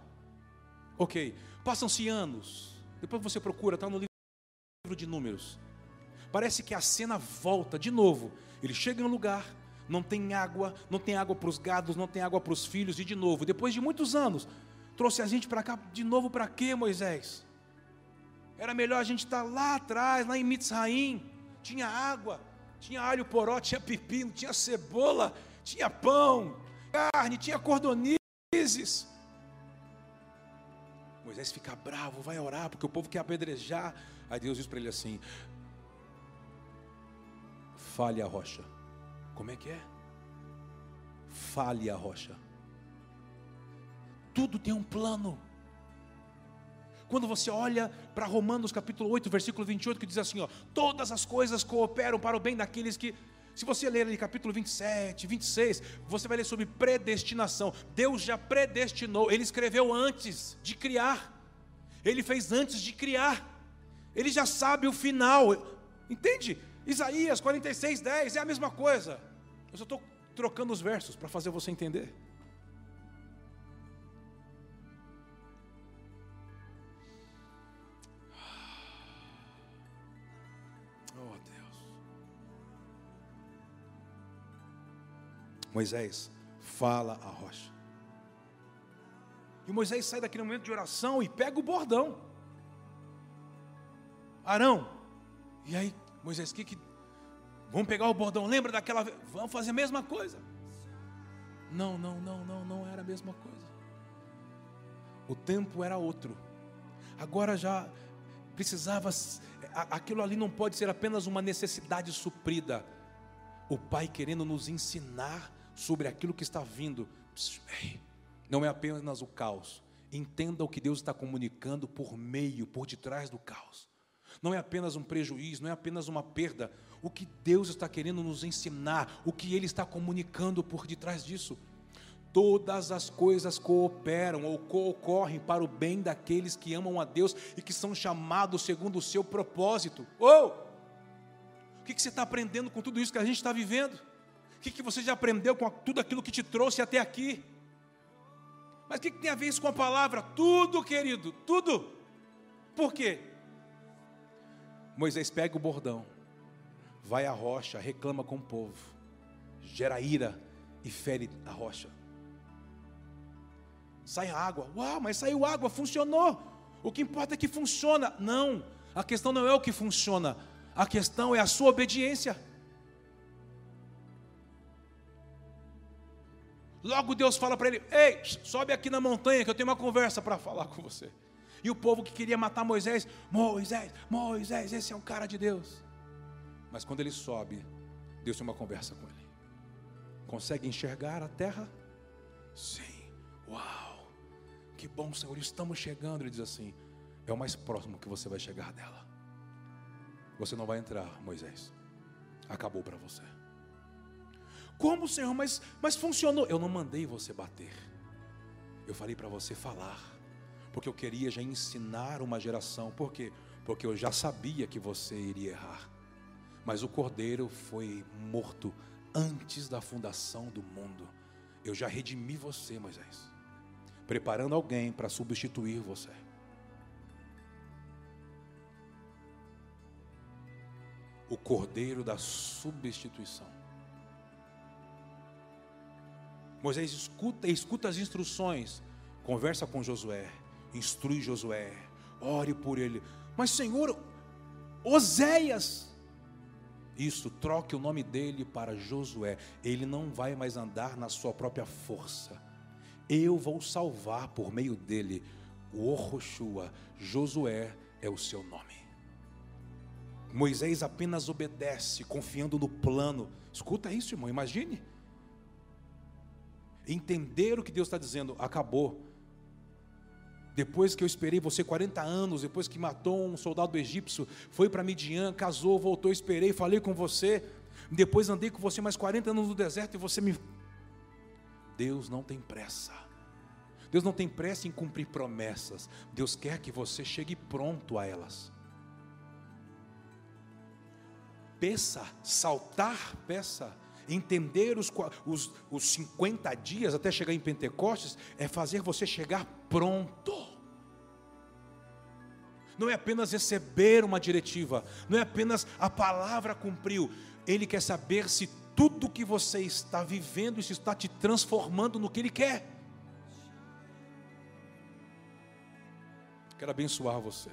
Ok, passam-se anos, depois você procura, está no livro de Números. Parece que a cena volta de novo. Ele chega em um lugar, não tem água, não tem água para os gados, não tem água para os filhos, e de novo, depois de muitos anos, trouxe a gente para cá, de novo para quê, Moisés? Era melhor a gente estar lá atrás, lá em Mitzraim, tinha água, tinha alho poró, tinha pepino, tinha cebola, tinha pão, carne, tinha cordonizes. Moisés fica bravo, vai orar, porque o povo quer apedrejar. Aí Deus diz para ele assim: fale a rocha. Como é que é? Fale a rocha. Tudo tem um plano. Quando você olha para Romanos capítulo 8, versículo 28, que diz assim: ó, todas as coisas cooperam para o bem daqueles que. Se você ler ali capítulo 27, 26, você vai ler sobre predestinação. Deus já predestinou, Ele escreveu antes de criar, Ele fez antes de criar, Ele já sabe o final, entende? Isaías 46, 10 é a mesma coisa. Eu só estou trocando os versos para fazer você entender. Moisés, fala a rocha. E Moisés sai daquele momento de oração e pega o bordão. Arão. E aí, Moisés, que que Vamos pegar o bordão, lembra daquela? Vamos fazer a mesma coisa. Não, não, não, não, não era a mesma coisa. O tempo era outro. Agora já precisava, aquilo ali não pode ser apenas uma necessidade suprida. O Pai querendo nos ensinar sobre aquilo que está vindo. Não é apenas o caos. Entenda o que Deus está comunicando por meio, por detrás do caos. Não é apenas um prejuízo, não é apenas uma perda o que Deus está querendo nos ensinar, o que Ele está comunicando por detrás disso. Todas as coisas cooperam ou coocorrem para o bem daqueles que amam a Deus e que são chamados segundo o seu propósito. Ou, oh! o que, você está aprendendo com tudo isso que a gente está vivendo? O que, que você já aprendeu com tudo aquilo que te trouxe até aqui? Mas o que, que tem a ver isso com a palavra? Tudo, querido, tudo. Por quê? Moisés pega o bordão vai à rocha, reclama com o povo, gera ira e fere a rocha. Sai água, uau, mas saiu água, funcionou. O que importa é que funciona. Não, a questão não é o que funciona, a questão é a sua obediência. Logo Deus fala para ele: Ei, sobe aqui na montanha que eu tenho uma conversa para falar com você. E o povo que queria matar Moisés, Moisés, Moisés, esse é o cara de Deus. Mas quando ele sobe, Deus tem uma conversa com ele. Consegue enxergar a terra? Sim. Uau! Que bom, Senhor, estamos chegando. Ele diz assim: é o mais próximo que você vai chegar dela. Você não vai entrar, Moisés. Acabou para você. Como, Senhor? Mas, mas funcionou. Eu não mandei você bater. Eu falei para você falar. Porque eu queria já ensinar uma geração. Por quê? Porque eu já sabia que você iria errar. Mas o cordeiro foi morto antes da fundação do mundo. Eu já redimi você, Moisés, preparando alguém para substituir você. O cordeiro da substituição. Moisés escuta, escuta as instruções, conversa com Josué, instrui Josué, ore por ele. Mas, Senhor, Oséias, isso, troque o nome dele para Josué. Ele não vai mais andar na sua própria força. Eu vou salvar por meio dele. O Orroshua, Josué é o seu nome. Moisés apenas obedece, confiando no plano. Escuta isso, irmão, imagine. Entender o que Deus está dizendo, acabou. Depois que eu esperei você 40 anos, depois que matou um soldado egípcio, foi para Midian, casou, voltou, esperei, falei com você. Depois andei com você mais 40 anos no deserto e você me Deus não tem pressa. Deus não tem pressa em cumprir promessas. Deus quer que você chegue pronto a elas. Peça, saltar, peça. Entender os, os, os 50 dias até chegar em Pentecostes é fazer você chegar pronto. Não é apenas receber uma diretiva, não é apenas a palavra cumpriu. Ele quer saber se tudo que você está vivendo, isso está te transformando no que Ele quer. Quero abençoar você.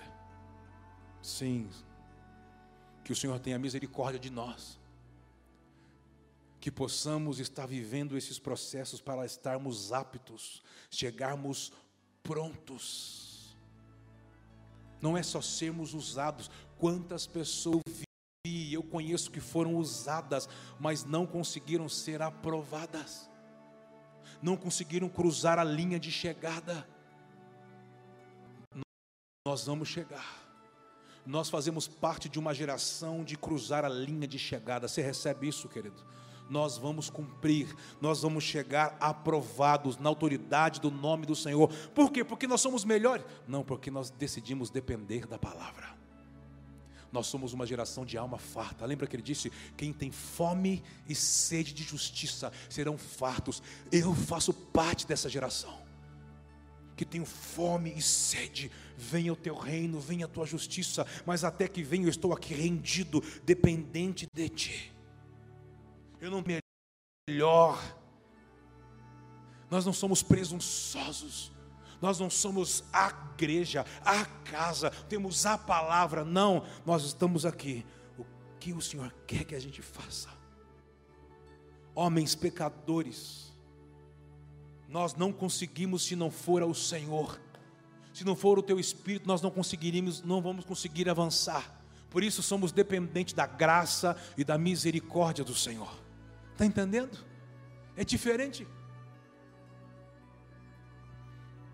Sim. Que o Senhor tenha misericórdia de nós. Que possamos estar vivendo esses processos para estarmos aptos, chegarmos prontos. Não é só sermos usados. Quantas pessoas vi, eu conheço que foram usadas, mas não conseguiram ser aprovadas. Não conseguiram cruzar a linha de chegada nós vamos chegar. Nós fazemos parte de uma geração de cruzar a linha de chegada. Você recebe isso, querido? Nós vamos cumprir, nós vamos chegar aprovados na autoridade do nome do Senhor. Por quê? Porque nós somos melhores? Não, porque nós decidimos depender da palavra. Nós somos uma geração de alma farta. Lembra que ele disse: quem tem fome e sede de justiça serão fartos. Eu faço parte dessa geração que tenho fome e sede, venha o teu reino, venha a tua justiça, mas até que venha eu estou aqui rendido, dependente de ti. Eu não melhor. Nós não somos presunçosos. Nós não somos a igreja, a casa, temos a palavra, não, nós estamos aqui. O que o Senhor quer que a gente faça? Homens pecadores, nós não conseguimos se não for ao Senhor. Se não for o teu espírito, nós não conseguiríamos, não vamos conseguir avançar. Por isso somos dependentes da graça e da misericórdia do Senhor. Está entendendo? É diferente.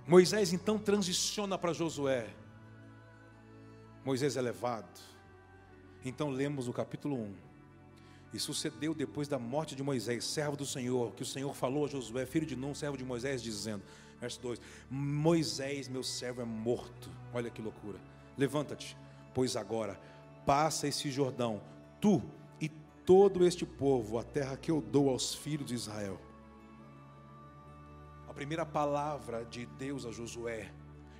Moisés então transiciona para Josué. Moisés é levado. Então lemos o capítulo 1. E sucedeu depois da morte de Moisés, servo do Senhor, que o Senhor falou a Josué, filho de Nun, servo de Moisés, dizendo: Verso 2: Moisés, meu servo, é morto. Olha que loucura. Levanta-te, pois agora passa esse Jordão, tu todo este povo, a terra que eu dou aos filhos de Israel. A primeira palavra de Deus a Josué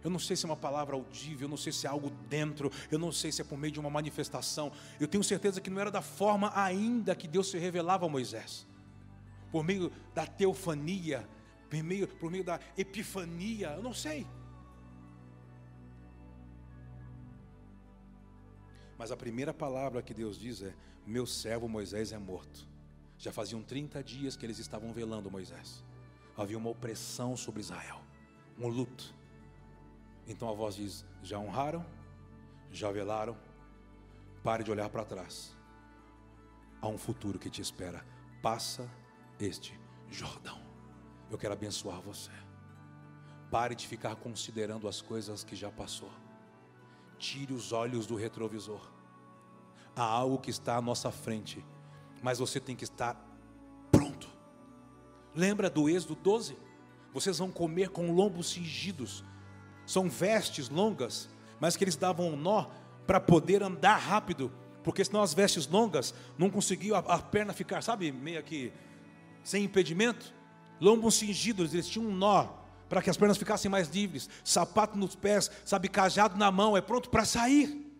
eu não sei se é uma palavra audível, eu não sei se é algo dentro, eu não sei se é por meio de uma manifestação. Eu tenho certeza que não era da forma ainda que Deus se revelava a Moisés. Por meio da teofania, por meio, por meio da epifania, eu não sei. Mas a primeira palavra que Deus diz é: Meu servo Moisés é morto. Já faziam 30 dias que eles estavam velando Moisés. Havia uma opressão sobre Israel, um luto. Então a voz diz: já honraram, já velaram, pare de olhar para trás. Há um futuro que te espera. Passa este Jordão. Eu quero abençoar você. Pare de ficar considerando as coisas que já passou. Tire os olhos do retrovisor. Há algo que está à nossa frente, mas você tem que estar pronto. Lembra do Êxodo 12? Vocês vão comer com lombos cingidos são vestes longas, mas que eles davam um nó para poder andar rápido, porque senão as vestes longas não conseguiam a, a perna ficar, sabe, meio que sem impedimento. Lombos cingidos, eles tinham um nó para que as pernas ficassem mais livres, sapato nos pés, sabe, cajado na mão, é pronto para sair.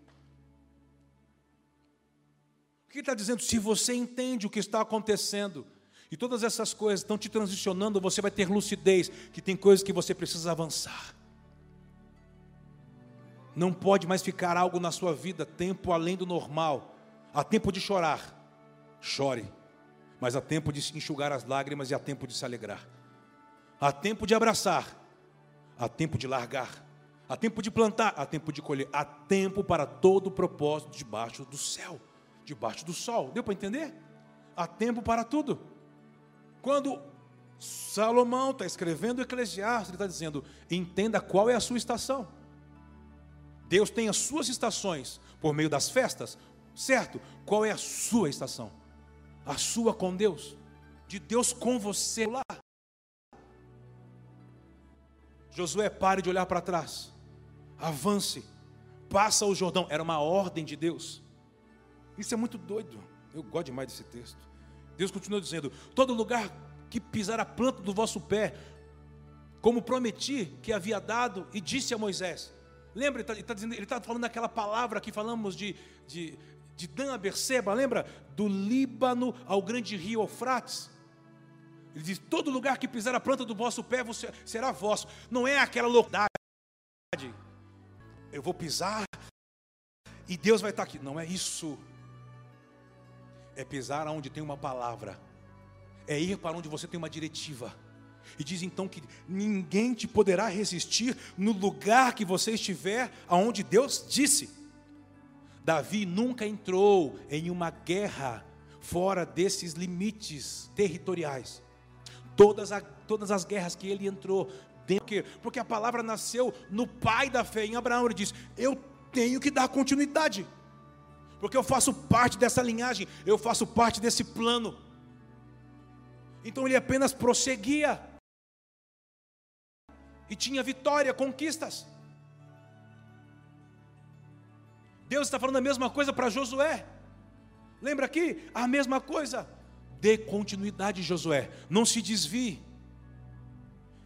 O que está dizendo? Se você entende o que está acontecendo, e todas essas coisas estão te transicionando, você vai ter lucidez, que tem coisas que você precisa avançar. Não pode mais ficar algo na sua vida tempo além do normal. Há tempo de chorar, chore. Mas há tempo de enxugar as lágrimas e há tempo de se alegrar. Há tempo de abraçar, há tempo de largar. Há tempo de plantar, há tempo de colher. Há tempo para todo o propósito debaixo do céu, debaixo do sol. Deu para entender? Há tempo para tudo. Quando Salomão está escrevendo o Eclesiastes, ele está dizendo: entenda qual é a sua estação. Deus tem as suas estações por meio das festas, certo? Qual é a sua estação? A sua com Deus, de Deus com você lá. Josué, pare de olhar para trás. Avance. Passa o Jordão. Era uma ordem de Deus. Isso é muito doido. Eu gosto demais desse texto. Deus continua dizendo: todo lugar que pisar a planta do vosso pé, como prometi que havia dado e disse a Moisés. Lembra, ele está tá, tá falando daquela palavra que falamos de, de, de Dan a Berseba, lembra? Do Líbano ao grande rio Eufrates. Ele diz: todo lugar que pisar a planta do vosso pé você, será vosso. Não é aquela loucura. Eu vou pisar e Deus vai estar aqui. Não é isso. É pisar onde tem uma palavra. É ir para onde você tem uma diretiva. E diz então que ninguém te poderá resistir no lugar que você estiver, aonde Deus disse. Davi nunca entrou em uma guerra fora desses limites territoriais. Todas, a, todas as guerras que ele entrou, dentro, porque a palavra nasceu no pai da fé, em Abraão. Ele diz: Eu tenho que dar continuidade, porque eu faço parte dessa linhagem, eu faço parte desse plano. Então ele apenas prosseguia, e tinha vitória, conquistas. Deus está falando a mesma coisa para Josué. Lembra aqui? A mesma coisa. Dê continuidade, Josué. Não se desvie.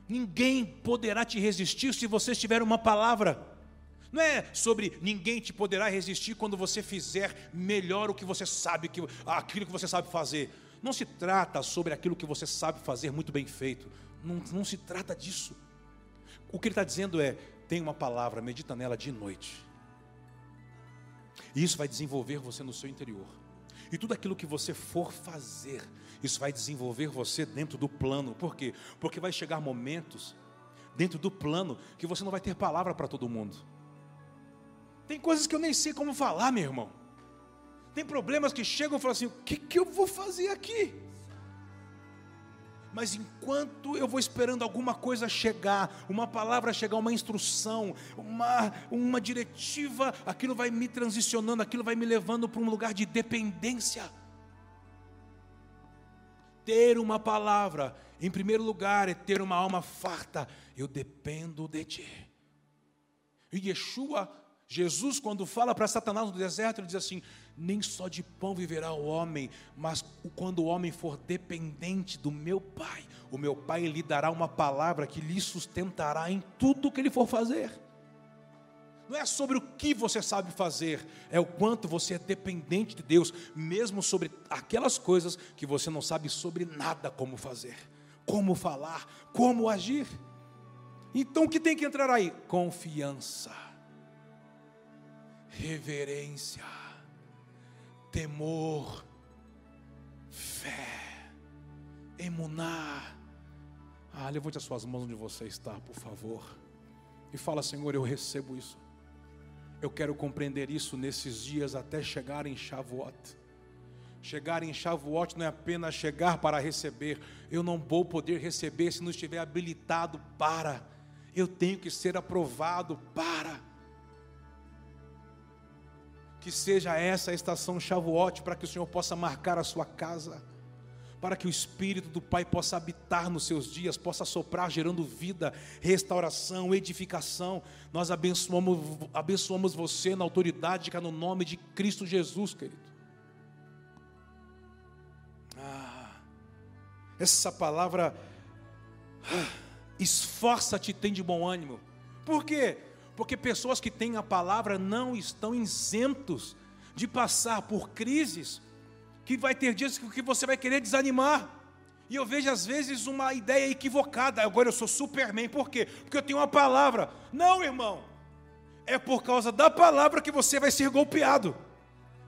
Ninguém poderá te resistir se você tiver uma palavra. Não é sobre ninguém te poderá resistir quando você fizer melhor o que você sabe, que, aquilo que você sabe fazer. Não se trata sobre aquilo que você sabe fazer muito bem feito. Não, não se trata disso. O que ele está dizendo é: tem uma palavra, medita nela de noite. E isso vai desenvolver você no seu interior. E tudo aquilo que você for fazer, isso vai desenvolver você dentro do plano. Por quê? Porque vai chegar momentos dentro do plano que você não vai ter palavra para todo mundo. Tem coisas que eu nem sei como falar, meu irmão. Tem problemas que chegam e falam assim: o que, que eu vou fazer aqui? Mas enquanto eu vou esperando alguma coisa chegar, uma palavra chegar, uma instrução, uma, uma diretiva, aquilo vai me transicionando, aquilo vai me levando para um lugar de dependência. Ter uma palavra, em primeiro lugar, é ter uma alma farta. Eu dependo de ti. E Yeshua, Jesus, quando fala para Satanás no deserto, ele diz assim: nem só de pão viverá o homem, mas quando o homem for dependente do meu Pai, o meu Pai lhe dará uma palavra que lhe sustentará em tudo que ele for fazer. Não é sobre o que você sabe fazer, é o quanto você é dependente de Deus, mesmo sobre aquelas coisas que você não sabe sobre nada como fazer, como falar, como agir. Então o que tem que entrar aí? Confiança, reverência temor, fé, emunar. Ah, levante as suas mãos onde você está, por favor. E fala, Senhor, eu recebo isso. Eu quero compreender isso nesses dias até chegar em Shavuot. Chegar em Shavuot não é apenas chegar para receber. Eu não vou poder receber se não estiver habilitado para. Eu tenho que ser aprovado para que seja essa a estação Shavuot para que o Senhor possa marcar a sua casa, para que o Espírito do Pai possa habitar nos seus dias, possa soprar, gerando vida, restauração, edificação. Nós abençoamos, abençoamos você na autoridade que é no nome de Cristo Jesus, querido. Ah, essa palavra, ah, esforça-te, tem de bom ânimo. Por quê? Porque pessoas que têm a palavra não estão isentos de passar por crises, que vai ter dias que você vai querer desanimar. E eu vejo às vezes uma ideia equivocada. Agora eu sou Superman, por quê? Porque eu tenho uma palavra. Não, irmão. É por causa da palavra que você vai ser golpeado.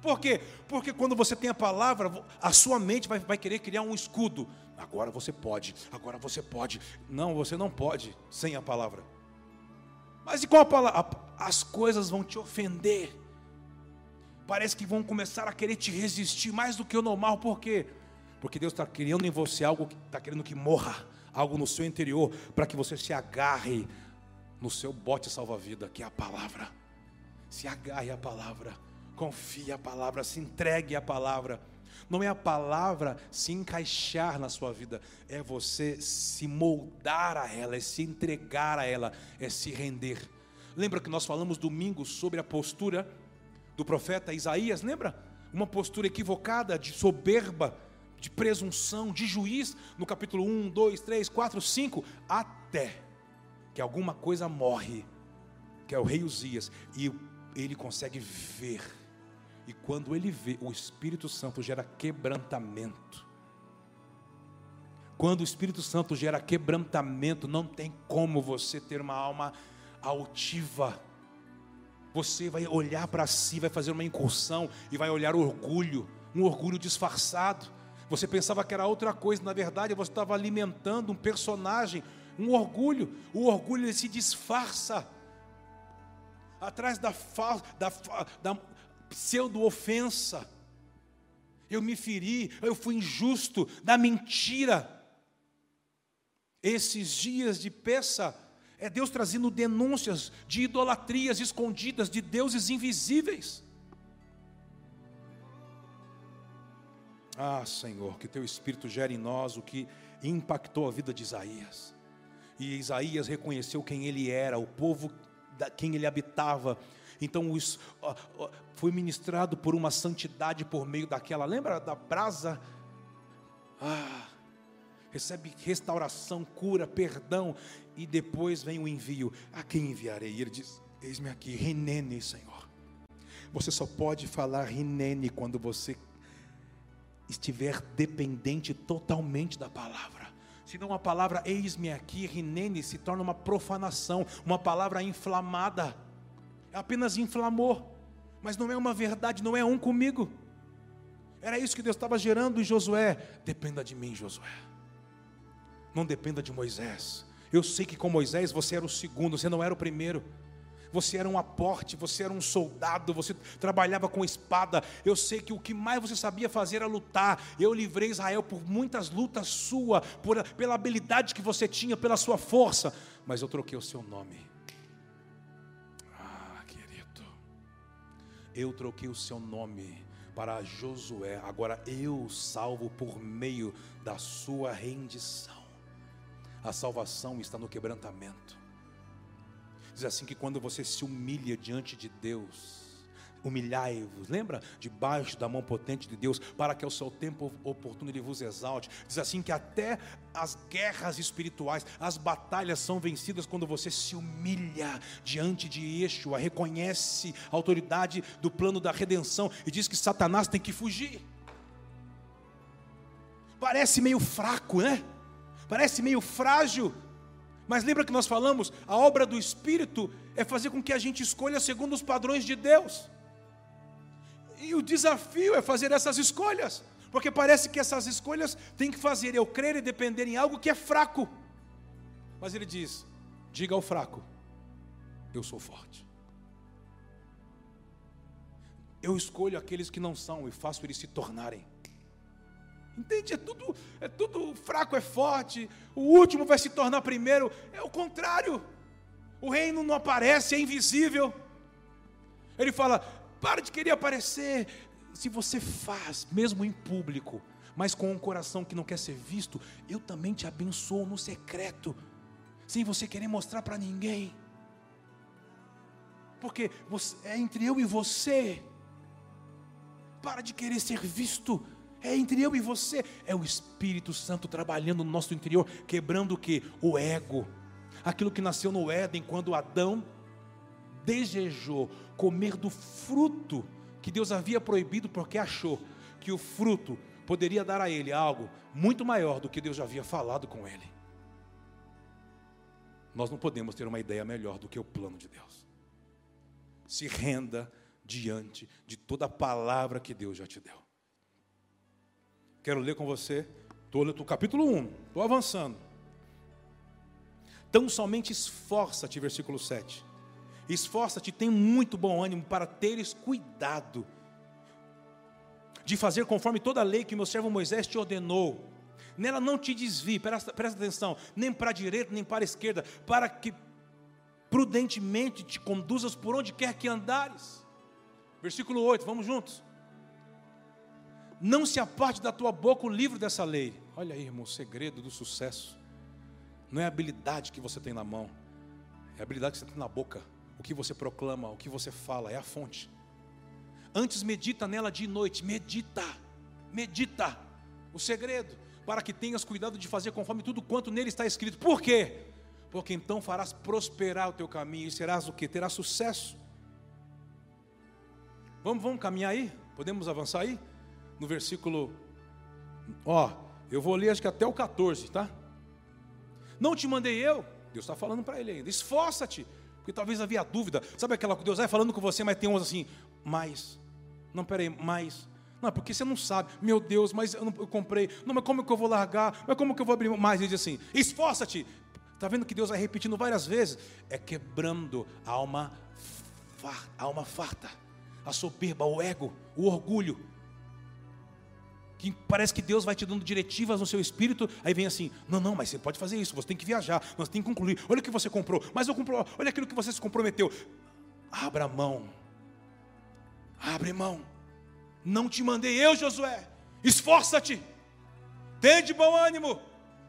Por quê? Porque quando você tem a palavra, a sua mente vai, vai querer criar um escudo. Agora você pode, agora você pode. Não, você não pode sem a palavra. Mas e qual a palavra? As coisas vão te ofender. Parece que vão começar a querer te resistir mais do que o normal. Por quê? Porque Deus está criando em você algo que está querendo que morra, algo no seu interior, para que você se agarre no seu bote salva-vida, que é a palavra. Se agarre à palavra, confie à palavra, se entregue à palavra. Não é a palavra se encaixar na sua vida, é você se moldar a ela, é se entregar a ela, é se render. Lembra que nós falamos domingo sobre a postura do profeta Isaías? Lembra? Uma postura equivocada, de soberba, de presunção, de juiz, no capítulo 1, 2, 3, 4, 5, até que alguma coisa morre, que é o rei Uzias, e ele consegue ver e quando ele vê, o Espírito Santo gera quebrantamento. Quando o Espírito Santo gera quebrantamento, não tem como você ter uma alma altiva. Você vai olhar para si, vai fazer uma incursão e vai olhar orgulho, um orgulho disfarçado. Você pensava que era outra coisa, na verdade você estava alimentando um personagem, um orgulho. O orgulho ele se disfarça atrás da, da, da, pseudo-ofensa. Eu me feri, eu fui injusto, da mentira. Esses dias de peça, é Deus trazendo denúncias de idolatrias escondidas, de deuses invisíveis. Ah, Senhor, que teu Espírito gere em nós o que impactou a vida de Isaías. E Isaías reconheceu quem ele era, o povo da quem ele habitava, então isso foi ministrado por uma santidade por meio daquela. Lembra da brasa? Ah, recebe restauração, cura, perdão e depois vem o envio. A quem enviarei? E ele diz: Eis-me aqui, Rinene, Senhor. Você só pode falar Rinene quando você estiver dependente totalmente da palavra. Senão a palavra eis-me aqui, Rinene, se torna uma profanação, uma palavra inflamada apenas inflamou, mas não é uma verdade, não é um comigo. Era isso que Deus estava gerando em Josué. Dependa de mim, Josué. Não dependa de Moisés. Eu sei que com Moisés você era o segundo, você não era o primeiro. Você era um aporte, você era um soldado, você trabalhava com espada. Eu sei que o que mais você sabia fazer era lutar. Eu livrei Israel por muitas lutas sua, pela habilidade que você tinha, pela sua força. Mas eu troquei o seu nome. Eu troquei o seu nome para Josué, agora eu salvo por meio da sua rendição. A salvação está no quebrantamento. Diz assim que quando você se humilha diante de Deus, humilhai-vos, lembra? Debaixo da mão potente de Deus, para que ao seu tempo oportuno Ele vos exalte. Diz assim que até as guerras espirituais, as batalhas são vencidas quando você se humilha diante de Yeshua, reconhece a autoridade do plano da redenção e diz que Satanás tem que fugir. Parece meio fraco, né? Parece meio frágil, mas lembra que nós falamos, a obra do Espírito é fazer com que a gente escolha segundo os padrões de Deus. E o desafio é fazer essas escolhas, porque parece que essas escolhas tem que fazer eu crer e depender em algo que é fraco. Mas ele diz: diga ao fraco, eu sou forte. Eu escolho aqueles que não são e faço eles se tornarem. Entende? É tudo, é tudo fraco, é forte. O último vai se tornar primeiro. É o contrário. O reino não aparece, é invisível. Ele fala: para de querer aparecer. Se você faz, mesmo em público, mas com um coração que não quer ser visto, eu também te abençoo no secreto, sem você querer mostrar para ninguém. Porque é entre eu e você. Para de querer ser visto. É entre eu e você. É o Espírito Santo trabalhando no nosso interior, quebrando o que? O ego. Aquilo que nasceu no Éden, quando Adão desejou comer do fruto que Deus havia proibido, porque achou que o fruto poderia dar a ele algo muito maior do que Deus já havia falado com ele. Nós não podemos ter uma ideia melhor do que o plano de Deus. Se renda diante de toda a palavra que Deus já te deu. Quero ler com você, estou no capítulo 1, estou avançando. Tão somente esforça-te, versículo 7 Esforça-te, tem muito bom ânimo para teres cuidado de fazer conforme toda a lei que meu servo Moisés te ordenou. Nela não te desvie, presta, presta atenção, nem para a direita, nem para a esquerda, para que prudentemente te conduzas por onde quer que andares. Versículo 8, vamos juntos. não se aparte da tua boca o livro dessa lei. Olha aí, irmão, o segredo do sucesso. Não é a habilidade que você tem na mão, é a habilidade que você tem na boca. O que você proclama, o que você fala, é a fonte. Antes medita nela de noite, medita, medita. O segredo, para que tenhas cuidado de fazer conforme tudo quanto nele está escrito. Por quê? Porque então farás prosperar o teu caminho e serás o que? Terás sucesso. Vamos, vamos caminhar aí? Podemos avançar aí? No versículo, ó, eu vou ler acho que até o 14, tá? Não te mandei eu, Deus está falando para ele ainda, esforça-te, porque talvez havia dúvida, sabe aquela que Deus vai falando com você, mas tem uns assim, mais, não, peraí, mais, não, porque você não sabe, meu Deus, mas eu, não, eu comprei, não, mas como que eu vou largar, mas como que eu vou abrir? Mais? Ele diz assim, esforça-te, está vendo que Deus vai repetindo várias vezes, é quebrando a alma, a alma farta, a soberba, o ego, o orgulho, que parece que Deus vai te dando diretivas no seu espírito, aí vem assim: não, não, mas você pode fazer isso, você tem que viajar, você tem que concluir. Olha o que você comprou, mas eu compro, olha aquilo que você se comprometeu. Abra mão, abre mão. Não te mandei eu, Josué. Esforça-te, tem de bom ânimo,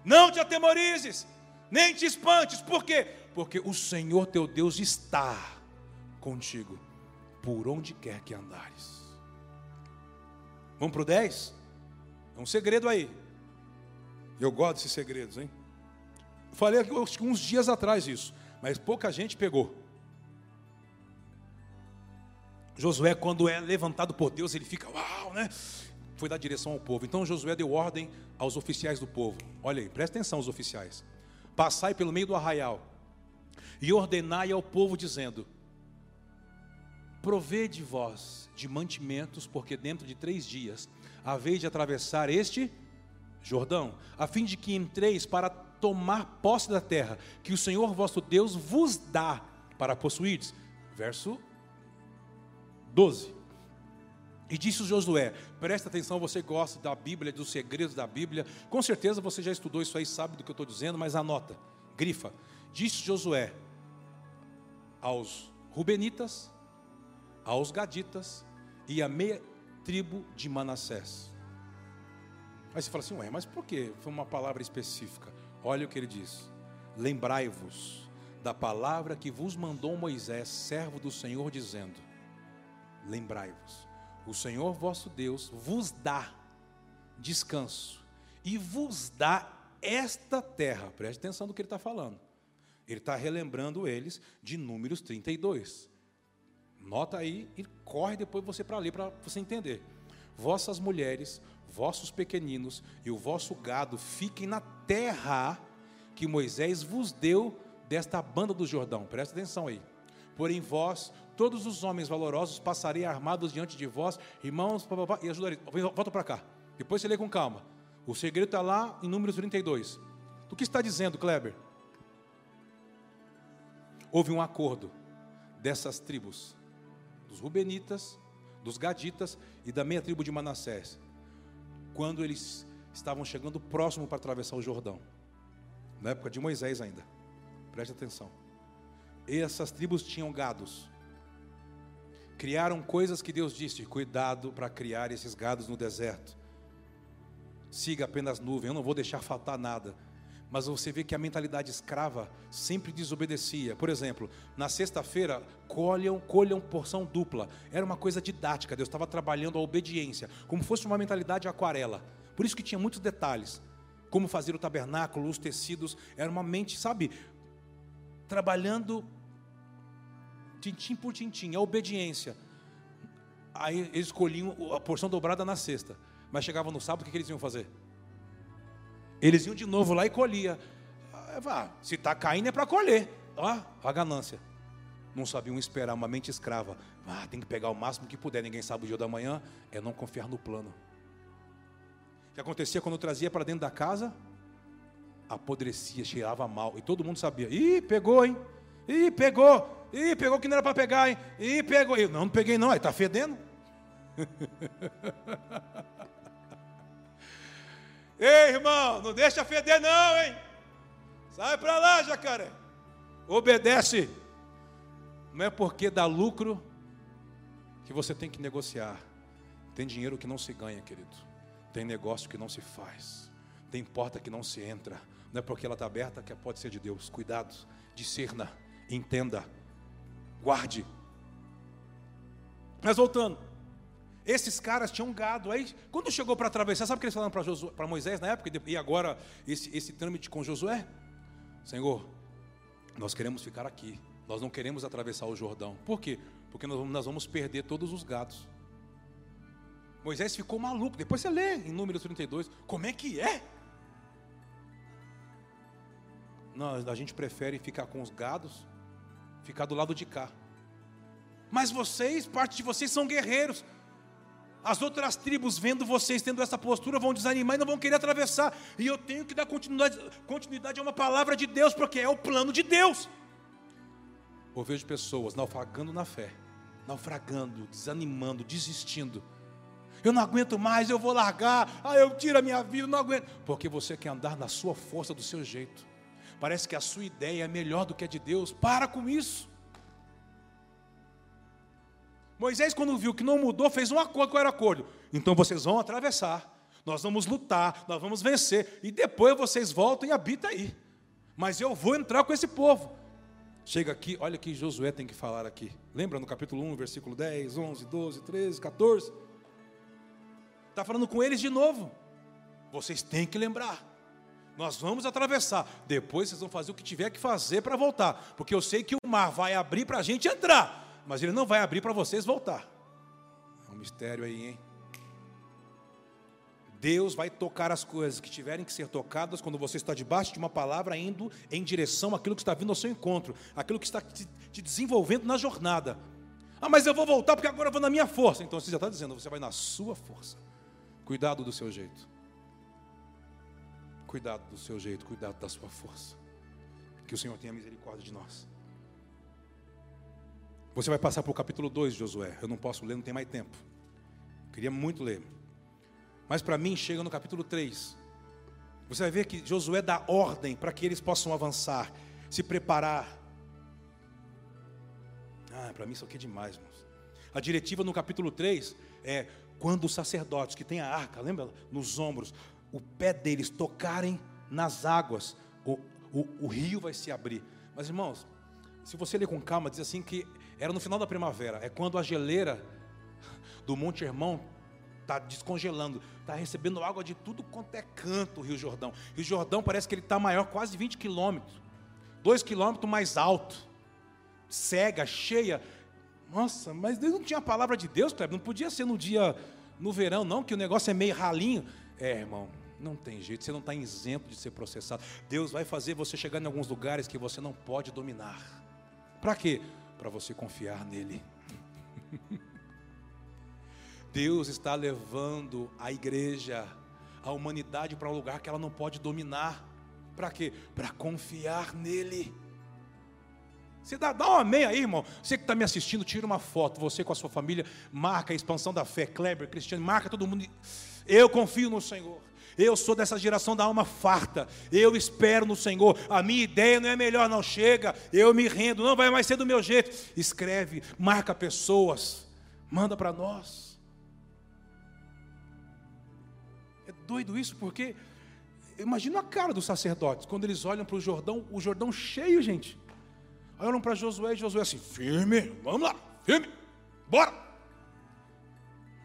não te atemorizes, nem te espantes. Por quê? Porque o Senhor teu Deus está contigo, por onde quer que andares. Vamos para o 10? Um segredo aí. Eu gosto desses segredos, hein? Falei uns dias atrás isso, mas pouca gente pegou. Josué, quando é levantado por Deus, ele fica, uau, né? Foi dar direção ao povo. Então Josué deu ordem aos oficiais do povo. Olha aí, presta atenção, os oficiais. Passai pelo meio do arraial e ordenai ao povo, dizendo: Provede vós de mantimentos, porque dentro de três dias a vez de atravessar este Jordão, a fim de que entreis para tomar posse da terra, que o Senhor vosso Deus vos dá para possuirdes. Verso 12. E disse Josué: presta atenção, você gosta da Bíblia, dos segredos da Bíblia. Com certeza você já estudou isso aí, sabe do que eu estou dizendo, mas anota, grifa. Disse Josué aos Rubenitas, aos Gaditas e a meia tribo de Manassés. Aí você fala assim, ué, mas por que? Foi uma palavra específica. Olha o que ele diz: Lembrai-vos da palavra que vos mandou Moisés, servo do Senhor, dizendo: Lembrai-vos, o Senhor vosso Deus vos dá descanso e vos dá esta terra. Preste atenção no que ele está falando. Ele está relembrando eles de Números 32. Nota aí e corre depois você para ler para você entender. Vossas mulheres, vossos pequeninos e o vosso gado fiquem na terra que Moisés vos deu desta banda do Jordão. Presta atenção aí. Porém vós, todos os homens valorosos, passarei armados diante de vós, irmãos, e ajudarei. Volta para cá. Depois você lê com calma. O segredo está lá em Números 32. O que está dizendo, Kleber? Houve um acordo dessas tribos dos Rubenitas, dos Gaditas e da meia tribo de Manassés, quando eles estavam chegando próximo para atravessar o Jordão, na época de Moisés ainda. Preste atenção. Essas tribos tinham gados. Criaram coisas que Deus disse: cuidado para criar esses gados no deserto. Siga apenas nuvem, eu não vou deixar faltar nada mas você vê que a mentalidade escrava sempre desobedecia. Por exemplo, na sexta-feira, colham, colham porção dupla. Era uma coisa didática, Deus estava trabalhando a obediência, como fosse uma mentalidade aquarela. Por isso que tinha muitos detalhes. Como fazer o tabernáculo, os tecidos, era uma mente, sabe, trabalhando tintim por tintim, a obediência. Aí eles escolhiam a porção dobrada na sexta, mas chegavam no sábado, o que eles iam fazer? Eles iam de novo lá e colhia. Ah, se está caindo é para colher. Ó, a ganância. Não sabiam esperar uma mente escrava. Ah, tem que pegar o máximo que puder, ninguém sabe o dia da manhã. É não confiar no plano. O que acontecia quando trazia para dentro da casa? Apodrecia, cheirava mal. E todo mundo sabia. Ih, pegou, hein? Ih, pegou. Ih, pegou que não era para pegar, hein? Ih, pegou. Eu, não, não peguei não. Aí está fedendo. Ei, irmão, não deixa feder não, hein? Sai para lá, jacaré. Obedece. Não é porque dá lucro que você tem que negociar. Tem dinheiro que não se ganha, querido. Tem negócio que não se faz. Tem porta que não se entra. Não é porque ela está aberta que pode ser de Deus. Cuidado, discerna, entenda, guarde. Mas voltando, esses caras tinham gado. Aí, quando chegou para atravessar, sabe o que eles falaram para Moisés na época? E agora, esse, esse trâmite com Josué? Senhor, nós queremos ficar aqui. Nós não queremos atravessar o Jordão. Por quê? Porque nós vamos, nós vamos perder todos os gados. Moisés ficou maluco. Depois você lê em Números 32. Como é que é? Não, a gente prefere ficar com os gados, ficar do lado de cá. Mas vocês, parte de vocês são guerreiros. As outras tribos, vendo vocês tendo essa postura, vão desanimar e não vão querer atravessar. E eu tenho que dar continuidade, continuidade a uma palavra de Deus, porque é o plano de Deus. Eu vejo pessoas naufragando na fé, naufragando, desanimando, desistindo. Eu não aguento mais, eu vou largar, ah, eu tiro a minha vida, não aguento. Porque você quer andar na sua força, do seu jeito. Parece que a sua ideia é melhor do que a de Deus. Para com isso. Moisés, quando viu que não mudou, fez um acordo. Era o acordo? Então vocês vão atravessar, nós vamos lutar, nós vamos vencer, e depois vocês voltam e habitam aí. Mas eu vou entrar com esse povo. Chega aqui, olha que Josué tem que falar aqui. Lembra no capítulo 1, versículo 10, 11, 12, 13, 14? Está falando com eles de novo. Vocês têm que lembrar. Nós vamos atravessar. Depois vocês vão fazer o que tiver que fazer para voltar. Porque eu sei que o mar vai abrir para a gente entrar mas ele não vai abrir para vocês voltar. É um mistério aí, hein? Deus vai tocar as coisas que tiverem que ser tocadas quando você está debaixo de uma palavra indo em direção àquilo que está vindo ao seu encontro, aquilo que está te, te desenvolvendo na jornada. Ah, mas eu vou voltar porque agora eu vou na minha força. Então você já está dizendo, você vai na sua força. Cuidado do seu jeito. Cuidado do seu jeito, cuidado da sua força. Que o Senhor tenha misericórdia de nós. Você vai passar para o capítulo 2 de Josué. Eu não posso ler, não tem mais tempo. queria muito ler. Mas para mim chega no capítulo 3. Você vai ver que Josué dá ordem para que eles possam avançar, se preparar. Ah, para mim isso aqui é demais, irmãos. A diretiva no capítulo 3 é quando os sacerdotes que têm a arca, lembra? Nos ombros, o pé deles tocarem nas águas, o, o, o rio vai se abrir. Mas irmãos, se você ler com calma, diz assim que era no final da primavera. É quando a geleira do Monte Hermão está descongelando, está recebendo água de tudo quanto é canto o Rio Jordão. Rio Jordão parece que ele está maior, quase 20 quilômetros. Dois quilômetros mais alto. Cega, cheia. Nossa, mas não tinha a palavra de Deus, Kleber. Não podia ser no dia, no verão, não, que o negócio é meio ralinho. É, irmão, não tem jeito, você não está isento de ser processado. Deus vai fazer você chegar em alguns lugares que você não pode dominar. Para quê? Para você confiar nele. Deus está levando a igreja, a humanidade para um lugar que ela não pode dominar. Para quê? Para confiar nele. Você dá, dá um amém aí, irmão. Você que está me assistindo, tira uma foto. Você com a sua família, marca a expansão da fé. Kleber, Cristiano, marca todo mundo. Eu confio no Senhor. Eu sou dessa geração da alma farta. Eu espero no Senhor. A minha ideia não é melhor, não chega. Eu me rendo, não vai mais ser do meu jeito. Escreve, marca pessoas, manda para nós. É doido isso porque imagina a cara dos sacerdotes quando eles olham para o Jordão, o Jordão cheio, gente. Olham para Josué e Josué assim, firme, vamos lá, firme, bora.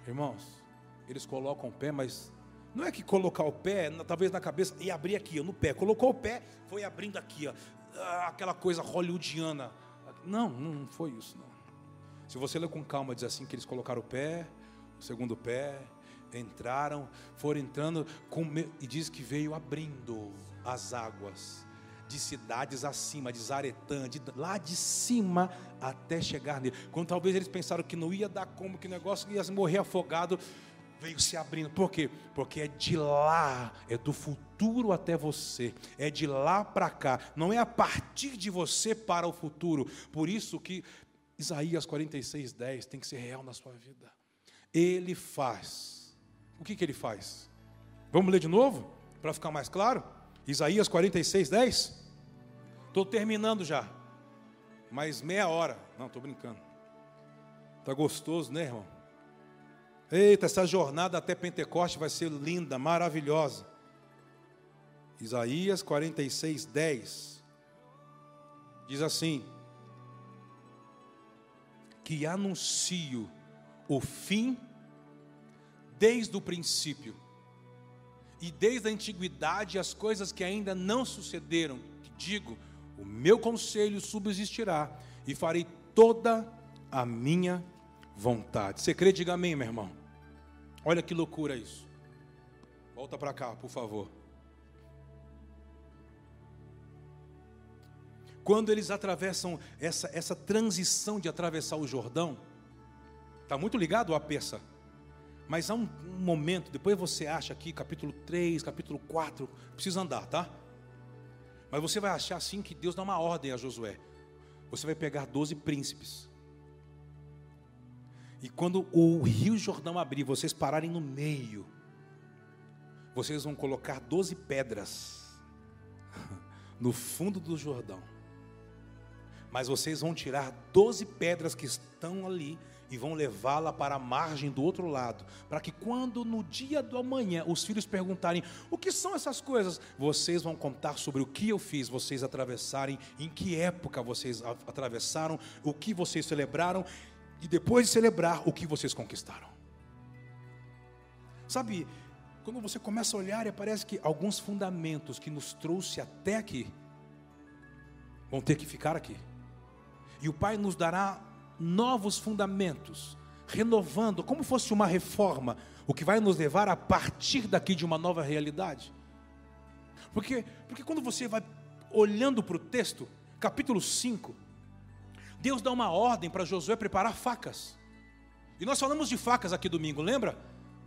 Irmãos, eles colocam o pé, mas não é que colocar o pé, talvez na cabeça, e abrir aqui, no pé. Colocou o pé, foi abrindo aqui, ó, ah, aquela coisa hollywoodiana. Não, não foi isso, não. Se você ler com calma, diz assim que eles colocaram o pé, o segundo pé, entraram, foram entrando, com, e diz que veio abrindo as águas de cidades acima, de Zaretã, de, lá de cima até chegar nele. Quando talvez eles pensaram que não ia dar como, que o negócio ia morrer afogado, veio se abrindo. Por quê? Porque é de lá, é do futuro até você, é de lá para cá, não é a partir de você para o futuro. Por isso que Isaías 46, 10 tem que ser real na sua vida. Ele faz. O que, que ele faz? Vamos ler de novo? Para ficar mais claro? Isaías 46, 10. Estou terminando já. Mais meia hora. Não, estou brincando. Está gostoso, né, irmão? Eita, essa jornada até Pentecoste vai ser linda, maravilhosa. Isaías 46, 10 diz assim: Que anuncio o fim desde o princípio, e desde a antiguidade as coisas que ainda não sucederam, digo, o meu conselho subsistirá, e farei toda a minha vontade. Você crê? Diga amém, meu irmão. Olha que loucura isso. Volta para cá, por favor. Quando eles atravessam essa, essa transição de atravessar o Jordão, está muito ligado à peça. Mas há um, momento, depois você acha aqui, capítulo 3, capítulo 4, precisa andar, tá? Mas você vai achar assim que Deus dá uma ordem a Josué. Você vai pegar 12 príncipes. E quando o rio Jordão abrir, vocês pararem no meio, vocês vão colocar 12 pedras no fundo do Jordão. Mas vocês vão tirar 12 pedras que estão ali e vão levá-la para a margem do outro lado, para que quando no dia do amanhã os filhos perguntarem: "O que são essas coisas?", vocês vão contar sobre o que eu fiz, vocês atravessarem, em que época vocês atravessaram, o que vocês celebraram e depois de celebrar o que vocês conquistaram. Sabe, quando você começa a olhar parece que alguns fundamentos que nos trouxe até aqui vão ter que ficar aqui. E o Pai nos dará novos fundamentos, renovando, como fosse uma reforma, o que vai nos levar a partir daqui de uma nova realidade. Porque, porque quando você vai olhando para o texto, capítulo 5, Deus dá uma ordem para Josué preparar facas. E nós falamos de facas aqui domingo, lembra?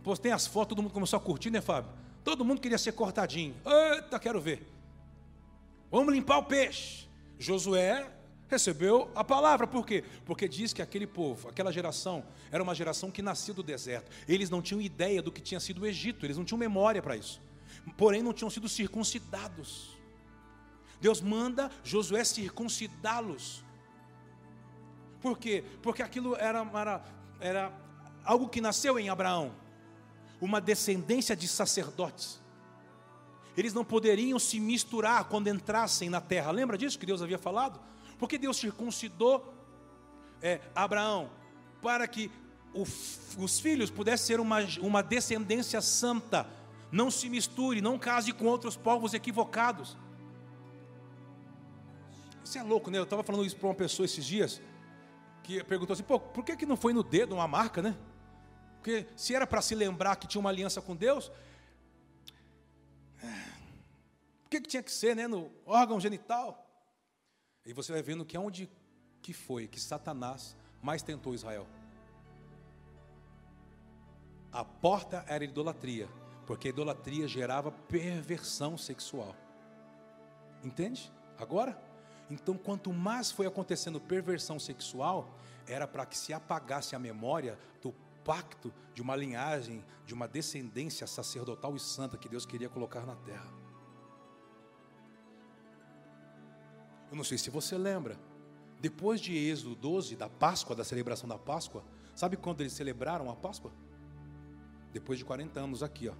Postei as fotos, todo mundo começou a curtir, né, Fábio? Todo mundo queria ser cortadinho. Eita, quero ver. Vamos limpar o peixe. Josué recebeu a palavra. Por quê? Porque diz que aquele povo, aquela geração, era uma geração que nascia do deserto. Eles não tinham ideia do que tinha sido o Egito, eles não tinham memória para isso. Porém, não tinham sido circuncidados. Deus manda Josué circuncidá-los. Por quê? Porque aquilo era, era, era algo que nasceu em Abraão, uma descendência de sacerdotes. Eles não poderiam se misturar quando entrassem na terra. Lembra disso que Deus havia falado? Porque Deus circuncidou é, Abraão para que o, os filhos pudessem ser uma, uma descendência santa. Não se misture, não case com outros povos equivocados. Isso é louco, né? Eu estava falando isso para uma pessoa esses dias que perguntou assim: pô, por que, que não foi no dedo uma marca, né? Porque se era para se lembrar que tinha uma aliança com Deus, por que, que tinha que ser, né? No órgão genital. E você vai vendo que onde que foi que Satanás mais tentou Israel. A porta era idolatria, porque a idolatria gerava perversão sexual. Entende? Agora? Então, quanto mais foi acontecendo perversão sexual, era para que se apagasse a memória do pacto de uma linhagem, de uma descendência sacerdotal e santa que Deus queria colocar na terra. Eu não sei se você lembra, depois de Êxodo 12, da Páscoa, da celebração da Páscoa, sabe quando eles celebraram a Páscoa? Depois de 40 anos, aqui, ó,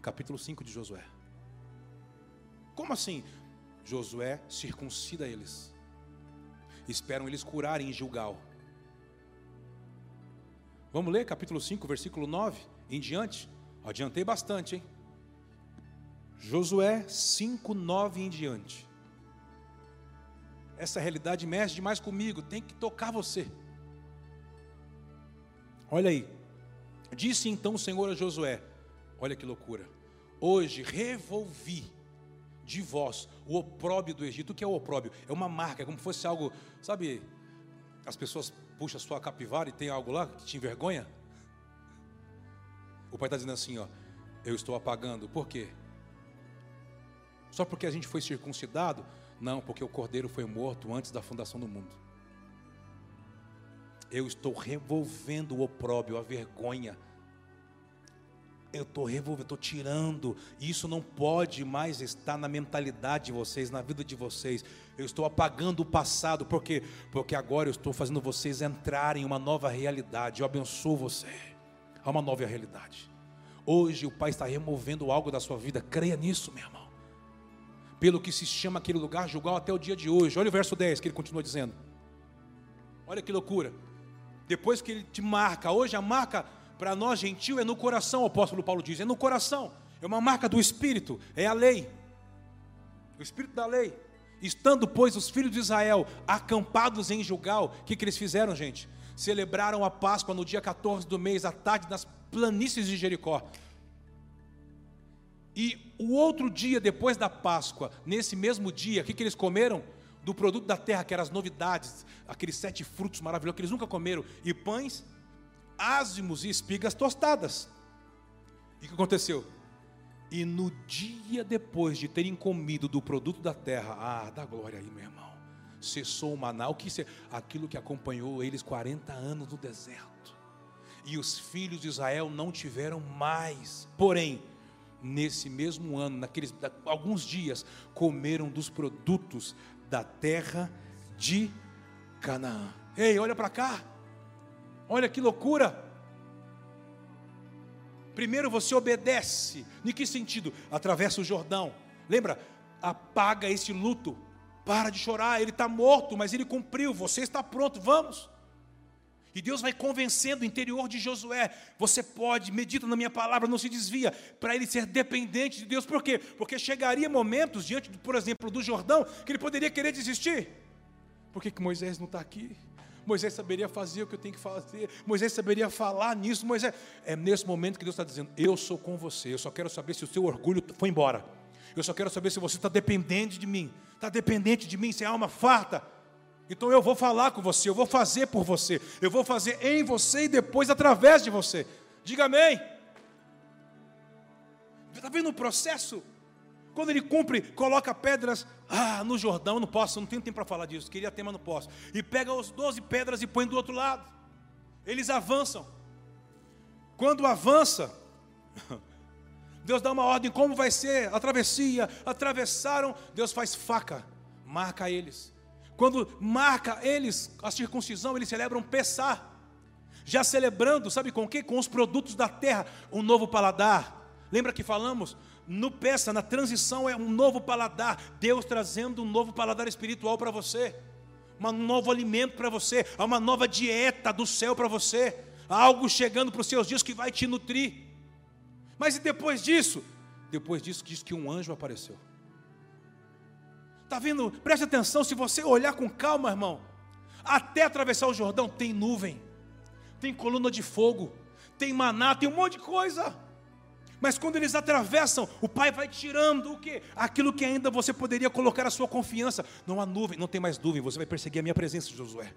capítulo 5 de Josué. Como assim? Josué circuncida eles. Esperam eles curarem em Gilgal. Vamos ler capítulo 5, versículo 9 em diante. Adiantei bastante, hein? Josué 5, 9 em diante. Essa realidade mexe demais comigo, tem que tocar você. Olha aí. Disse então o Senhor a Josué: Olha que loucura. Hoje revolvi de vós o opróbio do Egito. O que é o opróbio? É uma marca, é como se fosse algo, sabe? As pessoas puxam a sua capivara e tem algo lá que te envergonha. O pai está dizendo assim: ó, eu estou apagando. Por quê? Só porque a gente foi circuncidado? Não, porque o cordeiro foi morto antes da fundação do mundo. Eu estou revolvendo o opróbio, a vergonha eu estou revolvendo, estou tirando. Isso não pode mais estar na mentalidade de vocês, na vida de vocês. Eu estou apagando o passado, por quê? Porque agora eu estou fazendo vocês entrarem em uma nova realidade. Eu abençoo você. há uma nova realidade. Hoje o Pai está removendo algo da sua vida, creia nisso, meu irmão. Pelo que se chama aquele lugar julgar até o dia de hoje. Olha o verso 10 que ele continua dizendo. Olha que loucura. Depois que ele te marca, hoje a marca para nós gentil é no coração, o apóstolo Paulo diz, é no coração. É uma marca do Espírito, é a lei. O Espírito da lei. Estando, pois, os filhos de Israel acampados em Gilgal, o que, que eles fizeram, gente? Celebraram a Páscoa no dia 14 do mês, à tarde, nas planícies de Jericó. E o outro dia, depois da Páscoa, nesse mesmo dia, o que, que eles comeram? Do produto da terra, que eram as novidades, aqueles sete frutos maravilhosos que eles nunca comeram, e pães, ázimos e espigas tostadas. E o que aconteceu? E no dia depois de terem comido do produto da terra, ah, dá glória aí, meu irmão. Cessou o maná, o que aquilo que acompanhou eles 40 anos no deserto. E os filhos de Israel não tiveram mais. Porém, nesse mesmo ano, naqueles alguns dias, comeram dos produtos da terra de Canaã. Ei, olha para cá. Olha que loucura. Primeiro você obedece. Em que sentido? Atravessa o Jordão. Lembra? Apaga esse luto. Para de chorar. Ele está morto, mas ele cumpriu. Você está pronto. Vamos. E Deus vai convencendo o interior de Josué. Você pode, medita na minha palavra, não se desvia, para ele ser dependente de Deus. Por quê? Porque chegaria momentos, diante, por exemplo, do Jordão, que ele poderia querer desistir. Por que, que Moisés não está aqui? Moisés saberia fazer o que eu tenho que fazer, Moisés saberia falar nisso, Moisés. É nesse momento que Deus está dizendo: Eu sou com você, eu só quero saber se o seu orgulho foi embora, eu só quero saber se você está dependente de mim, está dependente de mim, se é alma farta. Então eu vou falar com você, eu vou fazer por você, eu vou fazer em você e depois através de você. Diga amém. Está vendo o processo? Quando ele cumpre, coloca pedras ah, no Jordão, não posso, não tenho tempo para falar disso, queria ter, mas não posso. E pega os doze pedras e põe do outro lado. Eles avançam. Quando avança, Deus dá uma ordem como vai ser a travessia. Atravessaram, Deus faz faca, marca eles. Quando marca eles a circuncisão, eles celebram Pessá. Já celebrando, sabe com o quê? Com os produtos da terra, um novo paladar. Lembra que falamos? no peça, na transição é um novo paladar, Deus trazendo um novo paladar espiritual para você, um novo alimento para você, uma nova dieta do céu para você, algo chegando para os seus dias que vai te nutrir. Mas e depois disso? Depois disso diz que um anjo apareceu. Está vendo? Preste atenção, se você olhar com calma, irmão, até atravessar o Jordão tem nuvem, tem coluna de fogo, tem maná, tem um monte de coisa. Mas quando eles atravessam, o Pai vai tirando o quê? Aquilo que ainda você poderia colocar a sua confiança. Não há nuvem, não tem mais nuvem, você vai perseguir a minha presença, Josué.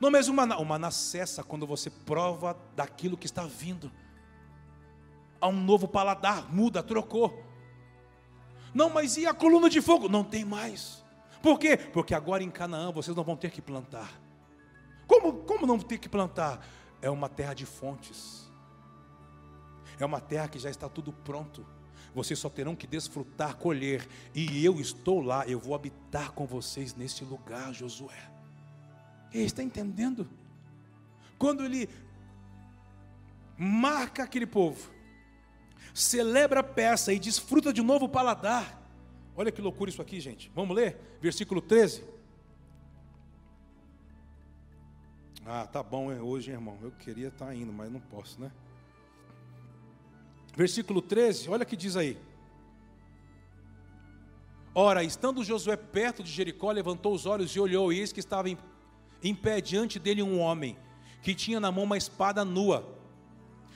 Não mas o maná, o maná cessa quando você prova daquilo que está vindo. Há um novo paladar, muda, trocou. Não, mas e a coluna de fogo? Não tem mais. Por quê? Porque agora em Canaã vocês não vão ter que plantar. Como, como não ter que plantar? É uma terra de fontes é uma terra que já está tudo pronto. Vocês só terão que desfrutar, colher. E eu estou lá, eu vou habitar com vocês nesse lugar, Josué. Ele está entendendo? Quando ele marca aquele povo, celebra a peça e desfruta de um novo paladar. Olha que loucura isso aqui, gente. Vamos ler? Versículo 13. Ah, tá bom hoje, irmão. Eu queria estar indo, mas não posso, né? Versículo 13, olha o que diz aí. Ora, estando Josué perto de Jericó, levantou os olhos e olhou, e eis que estava em, em pé diante dele um homem, que tinha na mão uma espada nua.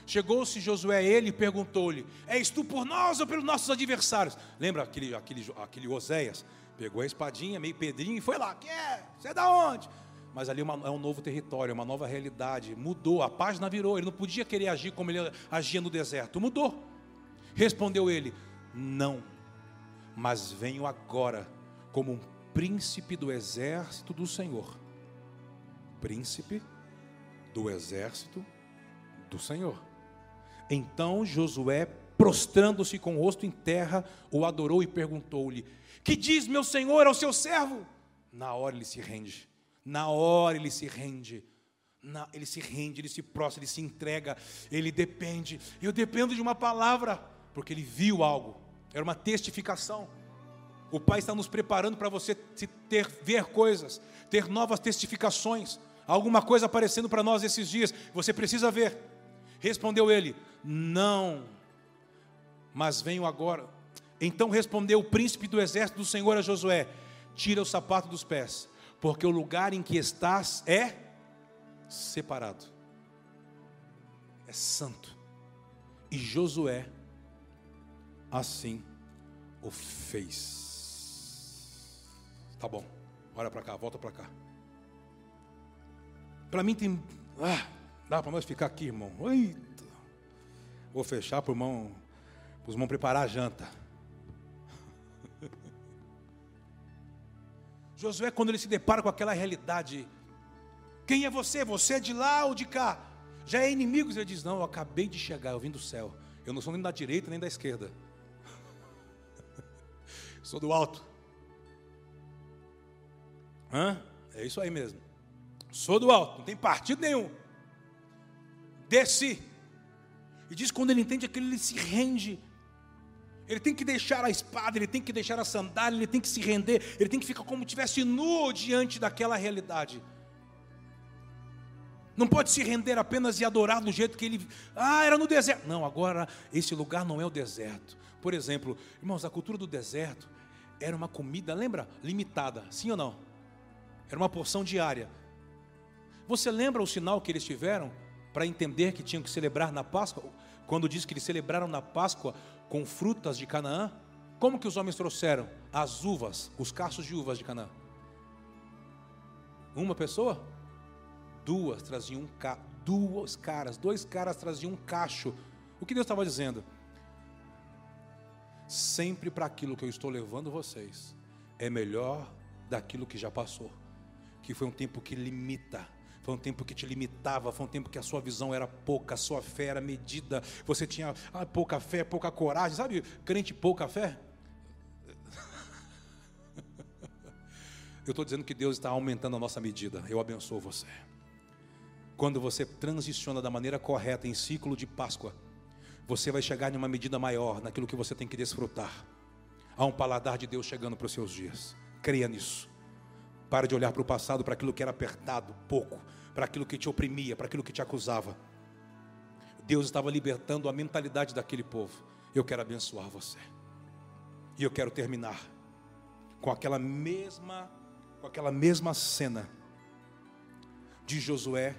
Chegou-se Josué a ele e perguntou-lhe: És tu por nós ou pelos nossos adversários? Lembra aquele, aquele, aquele Oséias? Pegou a espadinha, meio pedrinho, e foi lá: Que é? Você é da onde? mas ali é, uma, é um novo território, é uma nova realidade. Mudou, a página virou. Ele não podia querer agir como ele agia no deserto. Mudou. Respondeu ele: Não, mas venho agora como um príncipe do exército do Senhor. Príncipe do exército do Senhor. Então Josué, prostrando-se com o rosto em terra, o adorou e perguntou-lhe: Que diz meu senhor ao seu servo? Na hora ele se rende na hora ele se rende. na, ele se rende, ele se prostra, ele se entrega, ele depende. Eu dependo de uma palavra, porque ele viu algo, era uma testificação. O Pai está nos preparando para você ter, ver coisas, ter novas testificações, alguma coisa aparecendo para nós esses dias, você precisa ver. Respondeu ele: Não, mas venho agora. Então respondeu o príncipe do exército do Senhor a Josué: Tira o sapato dos pés, porque o lugar em que estás é separado, é santo. E Josué assim o fez. Tá bom, olha para cá, volta para cá. Para mim tem. Ah, dá para nós ficar aqui, irmão. Eita. Vou fechar para irmão, os irmãos preparar a janta. Josué, quando ele se depara com aquela realidade, quem é você? Você é de lá ou de cá? Já é inimigo? Ele diz: Não, eu acabei de chegar, eu vim do céu. Eu não sou nem da direita nem da esquerda. sou do alto. Hã? É isso aí mesmo. Sou do alto, não tem partido nenhum. Desci. E diz quando ele entende aquilo, ele se rende. Ele tem que deixar a espada, ele tem que deixar a sandália, ele tem que se render, ele tem que ficar como se estivesse nu diante daquela realidade. Não pode se render apenas e adorar do jeito que ele. Ah, era no deserto. Não, agora esse lugar não é o deserto. Por exemplo, irmãos, a cultura do deserto era uma comida, lembra? Limitada, sim ou não? Era uma porção diária. Você lembra o sinal que eles tiveram para entender que tinham que celebrar na Páscoa? Quando diz que eles celebraram na Páscoa com frutas de Canaã? Como que os homens trouxeram as uvas, os cachos de uvas de Canaã? Uma pessoa? Duas traziam um ca... duas caras, dois caras traziam um cacho. O que Deus estava dizendo? Sempre para aquilo que eu estou levando vocês é melhor daquilo que já passou, que foi um tempo que limita, foi um tempo que te limitava, foi um tempo que a sua visão era pouca, a sua fé era medida, você tinha ah, pouca fé, pouca coragem, sabe? Crente pouca fé. Eu estou dizendo que Deus está aumentando a nossa medida. Eu abençoo você. Quando você transiciona da maneira correta em ciclo de Páscoa, você vai chegar em uma medida maior naquilo que você tem que desfrutar. Há um paladar de Deus chegando para os seus dias. Creia nisso. Pare de olhar para o passado, para aquilo que era apertado, pouco, para aquilo que te oprimia, para aquilo que te acusava. Deus estava libertando a mentalidade daquele povo. Eu quero abençoar você. E eu quero terminar com aquela mesma com aquela mesma cena de Josué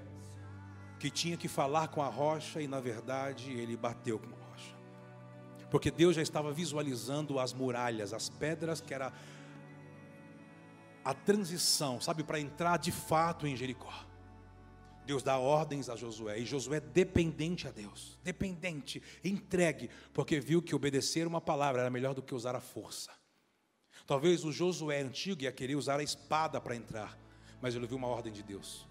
que tinha que falar com a rocha e na verdade ele bateu com a rocha. Porque Deus já estava visualizando as muralhas, as pedras que era a transição, sabe, para entrar de fato em Jericó. Deus dá ordens a Josué, e Josué é dependente a Deus, dependente, entregue, porque viu que obedecer uma palavra era melhor do que usar a força. Talvez o Josué antigo ia querer usar a espada para entrar, mas ele viu uma ordem de Deus.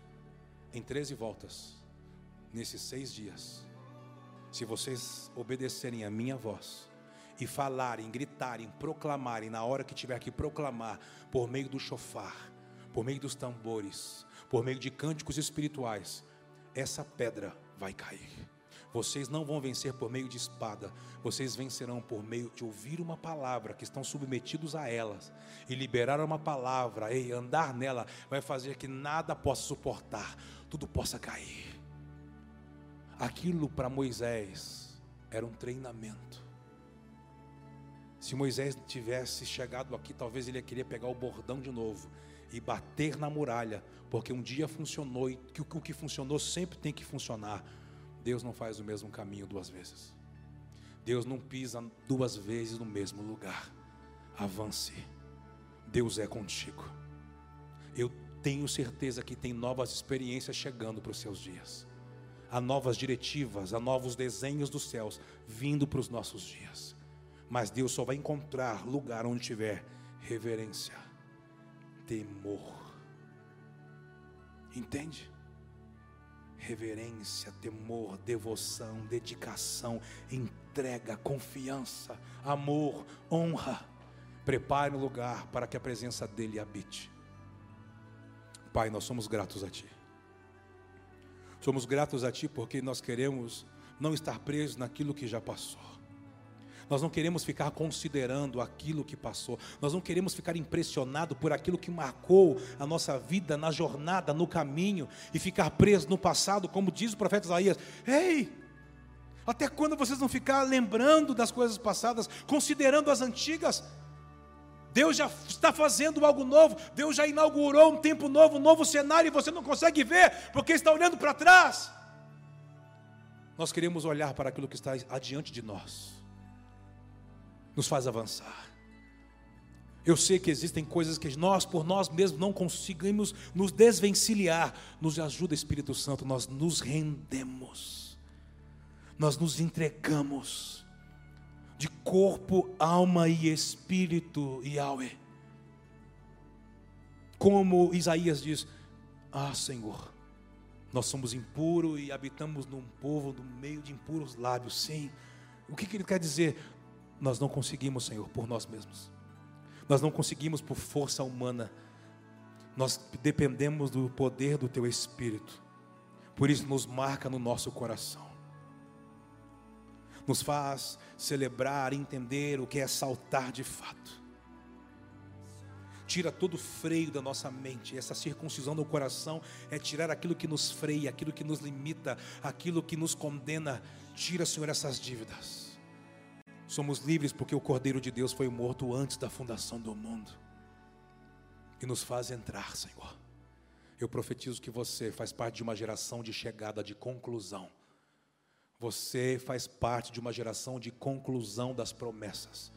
Em 13 voltas, nesses seis dias, se vocês obedecerem a minha voz, e falarem, gritarem, proclamarem, na hora que tiver que proclamar, por meio do chofar, por meio dos tambores, por meio de cânticos espirituais, essa pedra vai cair. Vocês não vão vencer por meio de espada, vocês vencerão por meio de ouvir uma palavra, que estão submetidos a elas, e liberar uma palavra, e andar nela, vai fazer que nada possa suportar, tudo possa cair. Aquilo para Moisés era um treinamento. Se Moisés tivesse chegado aqui, talvez ele ia querer pegar o bordão de novo e bater na muralha, porque um dia funcionou e que o que funcionou sempre tem que funcionar. Deus não faz o mesmo caminho duas vezes. Deus não pisa duas vezes no mesmo lugar. Avance. Deus é contigo. Eu tenho certeza que tem novas experiências chegando para os seus dias há novas diretivas, há novos desenhos dos céus vindo para os nossos dias. Mas Deus só vai encontrar lugar onde tiver reverência, temor. Entende? Reverência, temor, devoção, dedicação, entrega, confiança, amor, honra. Prepare um lugar para que a presença dEle habite. Pai, nós somos gratos a Ti Somos gratos a Ti porque nós queremos não estar presos naquilo que já passou. Nós não queremos ficar considerando aquilo que passou. Nós não queremos ficar impressionados por aquilo que marcou a nossa vida na jornada, no caminho, e ficar preso no passado, como diz o profeta Isaías. Ei! Até quando vocês vão ficar lembrando das coisas passadas, considerando as antigas? Deus já está fazendo algo novo, Deus já inaugurou um tempo novo, um novo cenário, e você não consegue ver, porque está olhando para trás. Nós queremos olhar para aquilo que está adiante de nós nos faz avançar. Eu sei que existem coisas que nós, por nós mesmos, não conseguimos nos desvencilhar. Nos ajuda, Espírito Santo, nós nos rendemos, nós nos entregamos de corpo, alma e espírito, Yahweh. Como Isaías diz: Ah, Senhor, nós somos impuros e habitamos num povo no meio de impuros lábios. Sim. O que, que ele quer dizer? Nós não conseguimos, Senhor, por nós mesmos. Nós não conseguimos por força humana. Nós dependemos do poder do Teu Espírito. Por isso, nos marca no nosso coração. Nos faz celebrar, entender o que é saltar de fato. Tira todo o freio da nossa mente. Essa circuncisão no coração é tirar aquilo que nos freia, aquilo que nos limita, aquilo que nos condena. Tira, Senhor, essas dívidas. Somos livres porque o Cordeiro de Deus foi morto antes da fundação do mundo. E nos faz entrar, Senhor. Eu profetizo que você faz parte de uma geração de chegada, de conclusão. Você faz parte de uma geração de conclusão das promessas.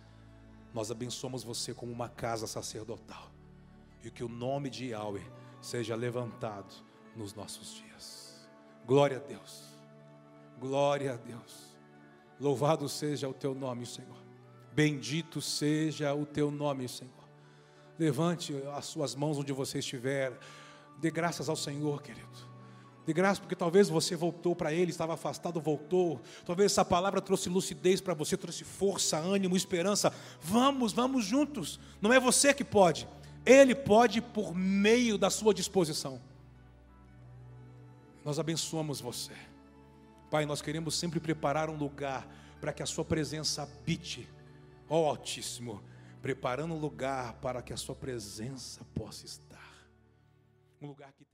Nós abençoamos você como uma casa sacerdotal. E que o nome de Yahweh seja levantado nos nossos dias. Glória a Deus. Glória a Deus. Louvado seja o teu nome, Senhor. Bendito seja o teu nome, Senhor. Levante as suas mãos onde você estiver. Dê graças ao Senhor, querido. Dê graças porque talvez você voltou para Ele, estava afastado, voltou. Talvez essa palavra trouxe lucidez para você, trouxe força, ânimo, esperança. Vamos, vamos juntos. Não é você que pode, Ele pode por meio da sua disposição. Nós abençoamos você. Pai, nós queremos sempre preparar um lugar para que a Sua presença habite, ó Altíssimo, preparando um lugar para que a Sua presença possa estar. Um lugar que